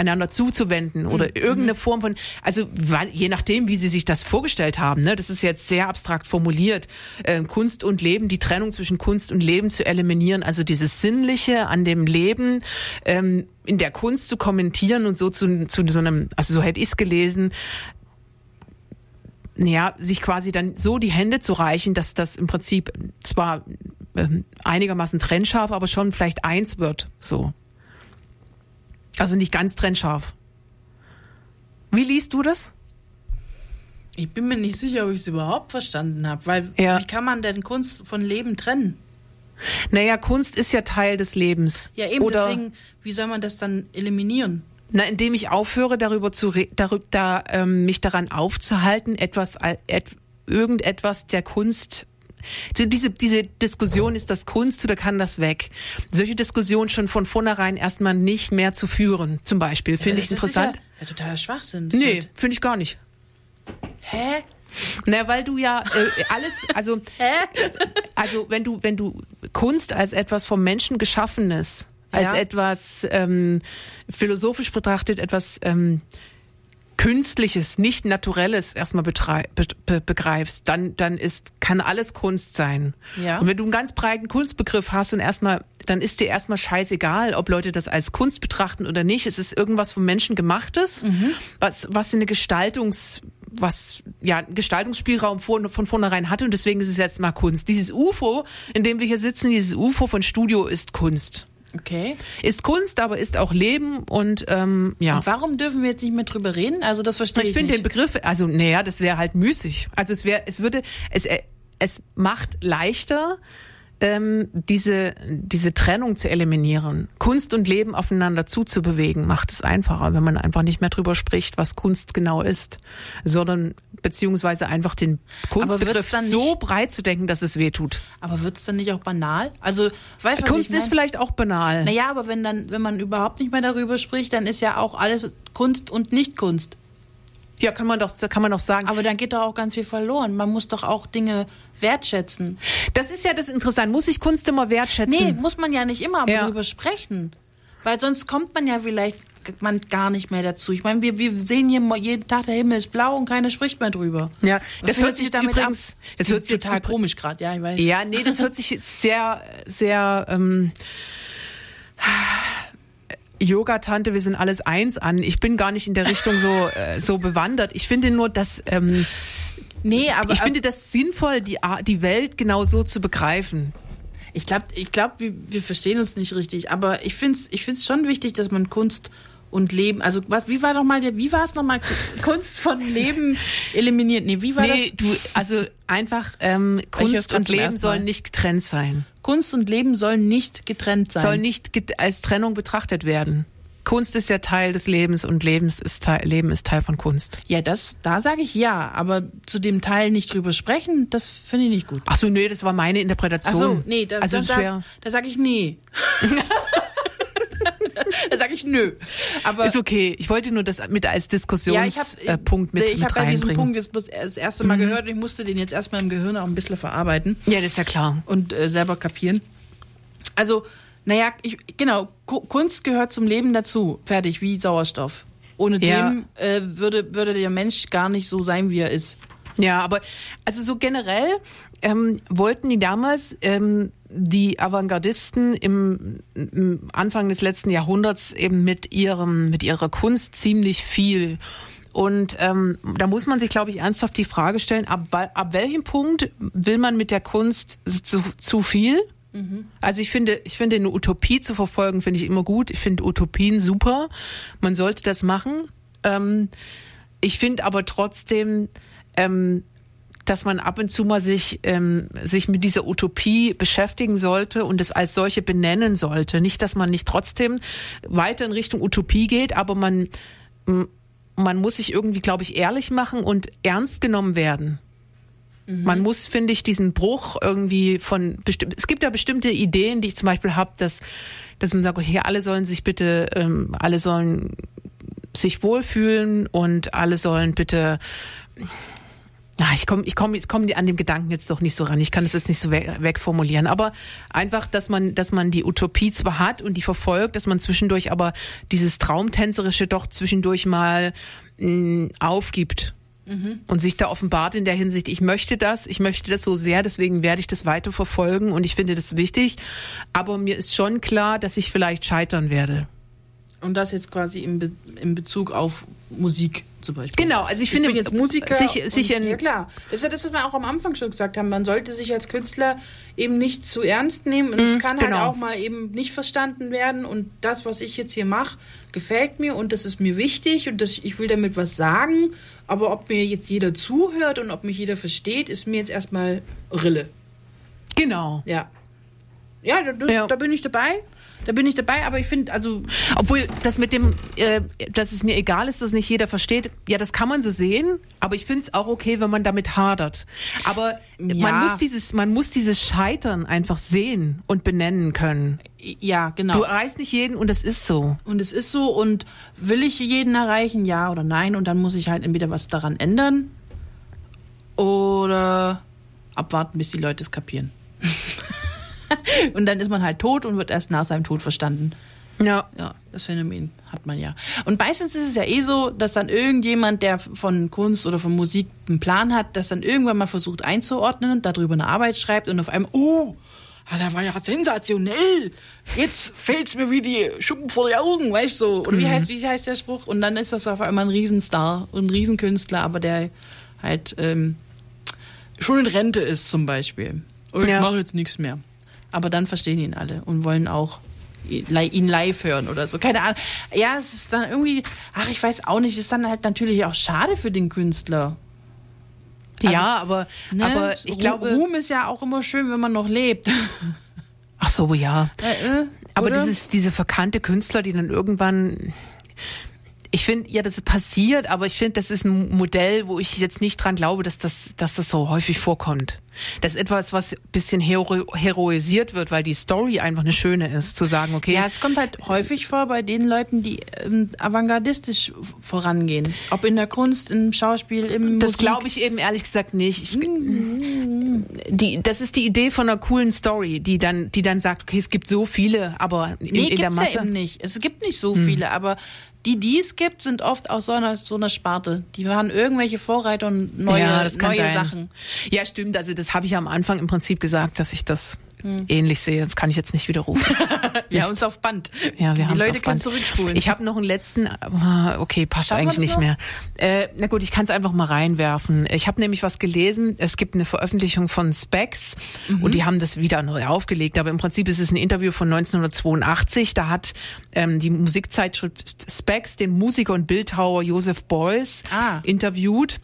einander zuzuwenden oder Mhm. irgendeine Form von, also je nachdem, wie sie sich das vorgestellt haben, ne, das ist jetzt sehr abstrakt formuliert, äh, Kunst und Leben, die Trennung zwischen Kunst und Leben zu eliminieren, also dieses Sinnliche an dem Leben ähm, in der Kunst zu kommentieren und so zu, zu so einem, also so hätte ich es gelesen, ja, sich quasi dann so die Hände zu reichen, dass das im Prinzip zwar ähm, einigermaßen trennscharf, aber schon vielleicht eins wird, so. Also nicht ganz trennscharf. Wie liest du das? Ich bin mir nicht sicher, ob ich es überhaupt verstanden habe, weil Ja. wie kann man denn Kunst von Leben trennen? Naja, Kunst ist ja Teil des Lebens. Ja, eben Oder, deswegen, wie soll man das dann eliminieren? Na, indem ich aufhöre, darüber zu darüber, da, ähm, mich daran aufzuhalten, etwas, et, irgendetwas der Kunst. So diese, diese Diskussion, ist das Kunst oder kann das weg? Solche Diskussionen schon von vornherein erstmal nicht mehr zu führen, zum Beispiel. Finde ich Das interessant. Ist ja, ja totaler Schwachsinn. Das nee, finde ich gar nicht. Hä? Na, weil du ja äh, alles, also, Hä? also wenn du, wenn du Kunst als etwas vom Menschen geschaffenes, als Ja. etwas ähm, philosophisch betrachtet, etwas ähm, Künstliches, nicht Naturelles erstmal be be begreifst, dann, dann ist, kann alles Kunst sein. Ja. Und wenn du einen ganz breiten Kunstbegriff hast und erstmal, dann ist dir erstmal scheißegal, ob Leute das als Kunst betrachten oder nicht. Es ist irgendwas vom Menschen gemachtes, was, was eine Gestaltungs, was, ja, Gestaltungsspielraum von, von vornherein hatte und deswegen ist es jetzt mal Kunst. Dieses UFO, in dem wir hier sitzen, dieses UFO von Studio ist Kunst. Okay. Ist Kunst, aber ist auch Leben und, ähm, ja. Und warum dürfen wir jetzt nicht mehr drüber reden? Also das verstehe ich, Ich finde den. Begriff, also naja, das wäre halt müßig. Also es wäre, es würde, es, äh, es macht leichter, ähm, diese, diese Trennung zu eliminieren, Kunst und Leben aufeinander zuzubewegen, macht es einfacher, wenn man einfach nicht mehr drüber spricht, was Kunst genau ist, sondern beziehungsweise einfach den Kunstbegriff dann so nicht- breit zu denken, dass es weh tut. Aber wird es dann nicht auch banal? Also, was Kunst ist vielleicht auch banal. Naja, aber wenn dann, wenn man überhaupt nicht mehr darüber spricht, dann ist ja auch alles Kunst und Nicht-Kunst. Ja, kann man doch, kann man doch sagen. Aber dann geht doch auch ganz viel verloren. Man muss doch auch Dinge wertschätzen. das ist ja das Interessante. Muss ich Kunst immer wertschätzen? Nee, muss man ja nicht immer Ja. darüber sprechen. Weil sonst kommt man ja vielleicht man gar nicht mehr dazu. Ich meine, wir, wir sehen hier jeden Tag, der Himmel ist blau und keiner spricht mehr drüber. Ja, das hört sich jetzt übrigens, ab? das hört sich total komisch gerade, ja, ich weiß. Ja, nee, das hört sich jetzt sehr, sehr ähm, Yoga-Tante, wir sind alles eins an. Ich bin gar nicht in der Richtung so, äh, so bewandert. Ich finde nur, dass ähm, Nee, aber ich finde das sinnvoll, die, die Welt genau so zu begreifen. Ich glaube, ich glaub, wir, wir verstehen uns nicht richtig, aber ich finde es ich find's schon wichtig, dass man Kunst und Leben, also was, wie war noch mal der, wie war es nochmal, Kunst von Leben eliminiert? Nee, wie war Nee, du, also einfach ähm, Kunst und Leben sollen nicht getrennt sein. Kunst und Leben sollen nicht getrennt sein. Soll nicht als Trennung betrachtet werden. Kunst ist ja Teil des Lebens und Lebens ist Teil, Leben ist Teil von Kunst. ja, das, da sage ich ja, aber zu dem Teil nicht drüber sprechen, das finde ich nicht gut. Ach so, nee, das war meine Interpretation. Ach so, nee, da, also da, da, da sage ich nee. da sage ich nö. Aber ist okay. Ich wollte nur das mit als Ja, ich Diskussionspunkt habe äh, Punkt mit, ich mit hab ja diesen reinbringen. Punkt jetzt bloß das erste Mal gehört und ich musste den jetzt erstmal im Gehirn auch ein bisschen verarbeiten Ja, das ist ja klar. und äh, selber kapieren. Also, naja, ich, genau, Ku- Kunst gehört zum Leben dazu. Fertig, wie Sauerstoff. Ohne Ja. dem äh, würde, würde der Mensch gar nicht so sein, wie er ist. Ja, aber also so generell ähm, wollten die damals ähm, die Avantgardisten im, im Anfang des letzten Jahrhunderts eben mit ihrem mit ihrer Kunst ziemlich viel. Und ähm, da muss man sich, glaube ich, ernsthaft die Frage stellen: Ab, ab welchem Punkt will man mit der Kunst zu, zu viel? Also ich finde, ich finde eine Utopie zu verfolgen, finde ich immer gut. Ich finde Utopien super. Man sollte das machen. Ähm, ich finde aber trotzdem, ähm, dass man ab und zu mal sich, ähm, sich mit dieser Utopie beschäftigen sollte und es als solche benennen sollte. Nicht, dass man nicht trotzdem weiter in Richtung Utopie geht, aber man, man muss sich irgendwie, glaube ich, ehrlich machen und ernst genommen werden. Man muss, finde ich, diesen Bruch irgendwie von. Es gibt ja bestimmte Ideen, die ich zum Beispiel habe, dass, dass man sagt, okay, alle sollen sich bitte, ähm, alle sollen sich wohlfühlen und alle sollen bitte. Ah, ich komme ich komm, ich komm an dem Gedanken jetzt doch nicht so ran. Ich kann das jetzt nicht so we wegformulieren. Aber einfach, dass man, dass man die Utopie zwar hat und die verfolgt, dass man zwischendurch aber dieses Traumtänzerische doch zwischendurch mal mh, aufgibt und sich da offenbart in der Hinsicht, ich möchte das, ich möchte das so sehr, deswegen werde ich das weiter verfolgen und ich finde das wichtig. Aber mir ist schon klar, dass ich vielleicht scheitern werde. Und das jetzt quasi im, Be in Bezug auf Musik zum Beispiel. Genau, also ich finde, bin jetzt Musiker. sich- und, sich ja klar, das ist ja das, was wir auch am Anfang schon gesagt haben. Man sollte sich als Künstler eben nicht zu ernst nehmen und es kann halt genau. auch mal eben nicht verstanden werden. Und das, was ich jetzt hier mache, gefällt mir und das ist mir wichtig und das, ich will damit was sagen. Aber ob mir jetzt jeder zuhört und ob mich jeder versteht, ist mir jetzt erstmal Rille. Genau. Ja. Ja, da, Ja. da bin ich dabei. Da bin ich dabei, aber ich finde, also Obwohl das mit dem, äh, dass es mir egal ist, dass nicht jeder versteht, ja, das kann man so sehen, aber ich finde es auch okay, wenn man damit hadert. Aber Ja. man muss dieses, man muss dieses Scheitern einfach sehen und benennen können. ja, genau. Du erreichst nicht jeden und das ist so. Und es ist so, und will ich jeden erreichen, ja oder nein? Und dann muss ich halt entweder was daran ändern oder abwarten, bis die Leute es kapieren. und dann ist man halt tot und wird erst nach seinem Tod verstanden. Ja. Ja, das Phänomen hat man ja. Und meistens ist es ja eh so, dass dann irgendjemand, der von Kunst oder von Musik einen Plan hat, das dann irgendwann mal versucht einzuordnen, darüber eine Arbeit schreibt und auf einmal, oh, der war ja sensationell. Jetzt fällt's mir wie die Schuppen vor die Augen, weißt du? so. Oder wie heißt, wie heißt der Spruch? Und dann ist das auf einmal ein Riesenstar und ein Riesenkünstler, aber der halt ähm, schon in Rente ist zum Beispiel. Und ich Ja. mache jetzt nichts mehr. Aber dann verstehen ihn alle und wollen auch ihn live hören oder so. Keine Ahnung. Ja, es ist dann irgendwie, ach, ich weiß auch nicht, es ist dann halt natürlich auch schade für den Künstler. ja, aber, Ne? aber ich Ru- glaube. Ruhm ist ja auch immer schön, wenn man noch lebt. Ach so, ja. Äh, äh, Aber dieses, diese verkannte Künstler, die dann irgendwann. Ich finde, ja, das ist passiert, aber ich finde, das ist ein Modell, wo ich jetzt nicht dran glaube, dass das, dass das so häufig vorkommt. Das ist etwas, was ein bisschen hero heroisiert wird, weil die Story einfach eine schöne ist, zu sagen, okay, Ja, es kommt halt häufig vor bei den Leuten, die ähm, avantgardistisch vorangehen. Ob in der Kunst, im Schauspiel, im Das glaube ich eben ehrlich gesagt nicht. Ich, die, das ist die Idee von einer coolen Story, die dann, die dann sagt, okay, es gibt so viele, aber in, Nee, in der Masse. Hm. ja eben nicht. Es gibt nicht so viele, aber die, die es gibt, sind oft aus so einer, so einer Sparte. Die waren irgendwelche Vorreiter und neue, ja, das neue sein. Sachen. Ja, stimmt. Also das habe ich am Anfang im Prinzip gesagt, dass ich das Hm. ähnlich sehe. Das kann ich jetzt nicht widerrufen. Wir haben es auf Band. Ja, wir die haben Leute auf können Band. zurückspulen. Ich habe noch einen letzten, ah, okay, passt Schaffen wir eigentlich nicht noch? mehr. Äh, na gut, ich kann es einfach mal reinwerfen. Ich habe nämlich was gelesen. Es gibt eine Veröffentlichung von Specs Mhm. und die haben das wieder neu aufgelegt. Aber im Prinzip ist es ein Interview von 1982. Da hat ähm, die Musikzeitschrift Specs den Musiker und Bildhauer Joseph Beuys Ah. interviewt.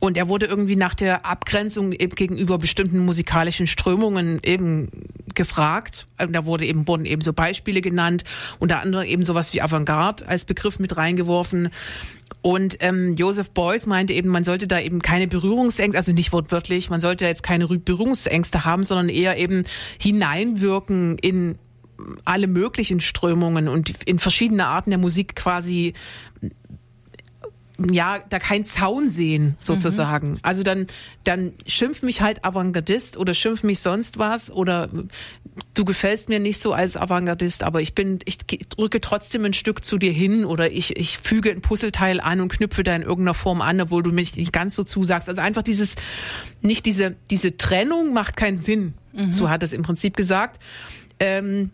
Und er wurde irgendwie nach der Abgrenzung eben gegenüber bestimmten musikalischen Strömungen eben gefragt. Und da wurde eben, wurden eben so Beispiele genannt, unter anderem eben sowas wie Avantgarde als Begriff mit reingeworfen. Und ähm, Joseph Beuys meinte eben, man sollte da eben keine Berührungsängste, also nicht wortwörtlich, man sollte jetzt keine Rü- Berührungsängste haben, sondern eher eben hineinwirken in alle möglichen Strömungen und in verschiedene Arten der Musik quasi ja, da kein Zaun sehen, sozusagen. Also dann, dann schimpf mich halt Avantgardist oder schimpf mich sonst was oder du gefällst mir nicht so als Avantgardist, aber ich bin, ich drücke trotzdem ein Stück zu dir hin oder ich, ich füge ein Puzzleteil an und knüpfe da in irgendeiner Form an, obwohl du mich nicht ganz so zusagst. Also einfach dieses, nicht diese, diese Trennung macht keinen Sinn. So hat es im Prinzip gesagt. Ähm,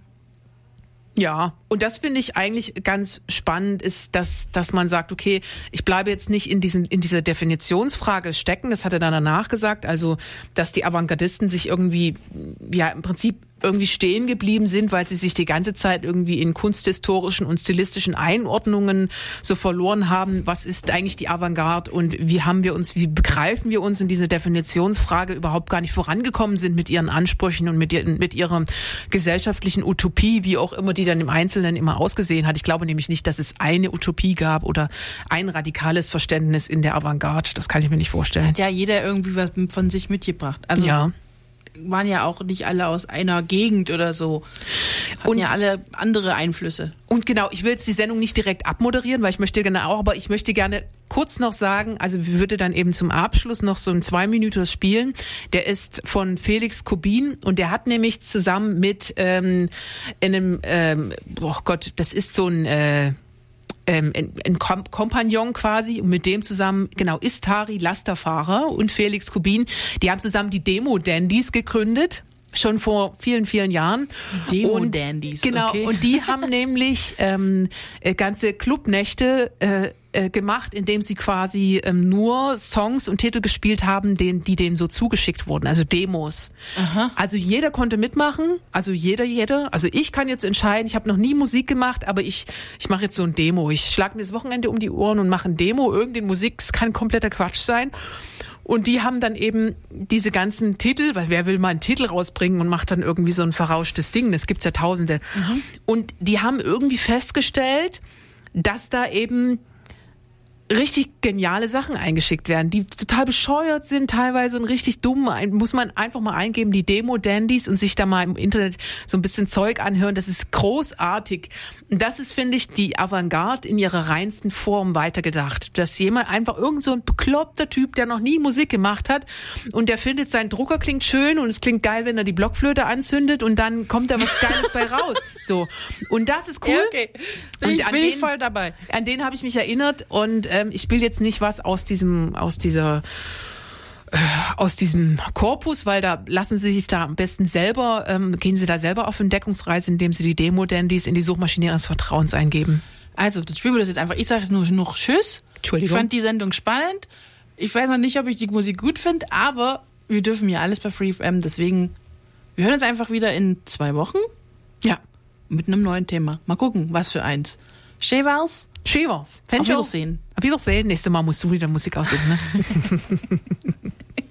ja, und das finde ich eigentlich ganz spannend, ist, dass, dass man sagt, okay, ich bleibe jetzt nicht in, diesen, in dieser Definitionsfrage stecken, das hat er dann danach gesagt, also, dass die Avantgardisten sich irgendwie, ja, im Prinzip irgendwie stehen geblieben sind, weil sie sich die ganze Zeit irgendwie in kunsthistorischen und stilistischen Einordnungen so verloren haben. Was ist eigentlich die Avantgarde und wie haben wir uns, wie begreifen wir uns in diese Definitionsfrage überhaupt gar nicht vorangekommen sind mit ihren Ansprüchen und mit, ihren, mit ihrer gesellschaftlichen Utopie, wie auch immer die dann im Einzelnen immer ausgesehen hat. Ich glaube nämlich nicht, dass es eine Utopie gab oder ein radikales Verständnis in der Avantgarde. Das kann ich mir nicht vorstellen. Hat ja jeder irgendwie was von sich mitgebracht. Also ja. Waren ja auch nicht alle aus einer Gegend oder so. Hatten Und- ja alle andere Einflüsse. Und genau, ich will jetzt die Sendung nicht direkt abmoderieren, weil ich möchte gerne auch, aber ich möchte gerne kurz noch sagen, also ich würde dann eben zum Abschluss noch so ein zwei Minuten spielen. Der ist von Felix Kubin und der hat nämlich zusammen mit ähm, einem, ähm, oh Gott, das ist so ein äh, ähm, ein, ein Kom Kompagnon quasi und mit dem zusammen, genau, Istari Lasterfahrer und Felix Kubin, die haben zusammen die Demo-Dandys gegründet. Schon vor vielen, vielen Jahren. Demo-Dandys, Und- Genau. okay. Und die haben nämlich ähm, äh, ganze Clubnächte äh, äh, gemacht, indem sie quasi ähm, nur Songs und Titel gespielt haben, den, die denen so zugeschickt wurden, also Demos. Also jeder konnte mitmachen, also jeder, jeder. Also ich kann jetzt entscheiden, ich habe noch nie Musik gemacht, aber ich, ich mache jetzt so ein Demo. Ich schlage mir das Wochenende um die Ohren und mache ein Demo, irgendeine Musik, es kann kompletter Quatsch sein. Und die haben dann eben diese ganzen Titel, weil wer will mal einen Titel rausbringen und macht dann irgendwie so ein verrauschtes Ding, das gibt's ja tausende. Und die haben irgendwie festgestellt, dass da eben richtig geniale Sachen eingeschickt werden, die total bescheuert sind, teilweise und richtig dumm. Muss man einfach mal eingeben, die Demo-Dandys und sich da mal im Internet so ein bisschen Zeug anhören. Das ist großartig. Das ist, finde ich, die Avantgarde in ihrer reinsten Form weitergedacht. Dass jemand einfach irgend so ein bekloppter Typ, der noch nie Musik gemacht hat und der findet, sein Drucker klingt schön und es klingt geil, wenn er die Blockflöte anzündet und dann kommt da was Geiles bei raus. So. Und das ist cool. Ja, okay. Bin, Und ich, an bin ich den- voll dabei. An den habe ich mich erinnert und ähm, ich spiele jetzt nicht was aus diesem, aus dieser aus diesem Korpus, weil da lassen Sie sich da am besten selber, ähm, gehen Sie da selber auf Entdeckungsreise, indem Sie die Demo-Dandys in die Suchmaschine Ihres Vertrauens eingeben. Also, dann spielen wir das jetzt einfach. Ich sage nur noch Tschüss. Entschuldigung. Ich fand die Sendung spannend. Ich weiß noch nicht, ob ich die Musik gut finde, aber wir dürfen ja alles bei FreeFM. Deswegen, wir hören uns einfach wieder in zwei Wochen Ja. mit einem neuen Thema. Mal gucken, was für eins. Schön war's. Auf Wiedersehen. Auf Wiedersehen. Nächstes Mal musst du wieder Musik aussuchen, ne?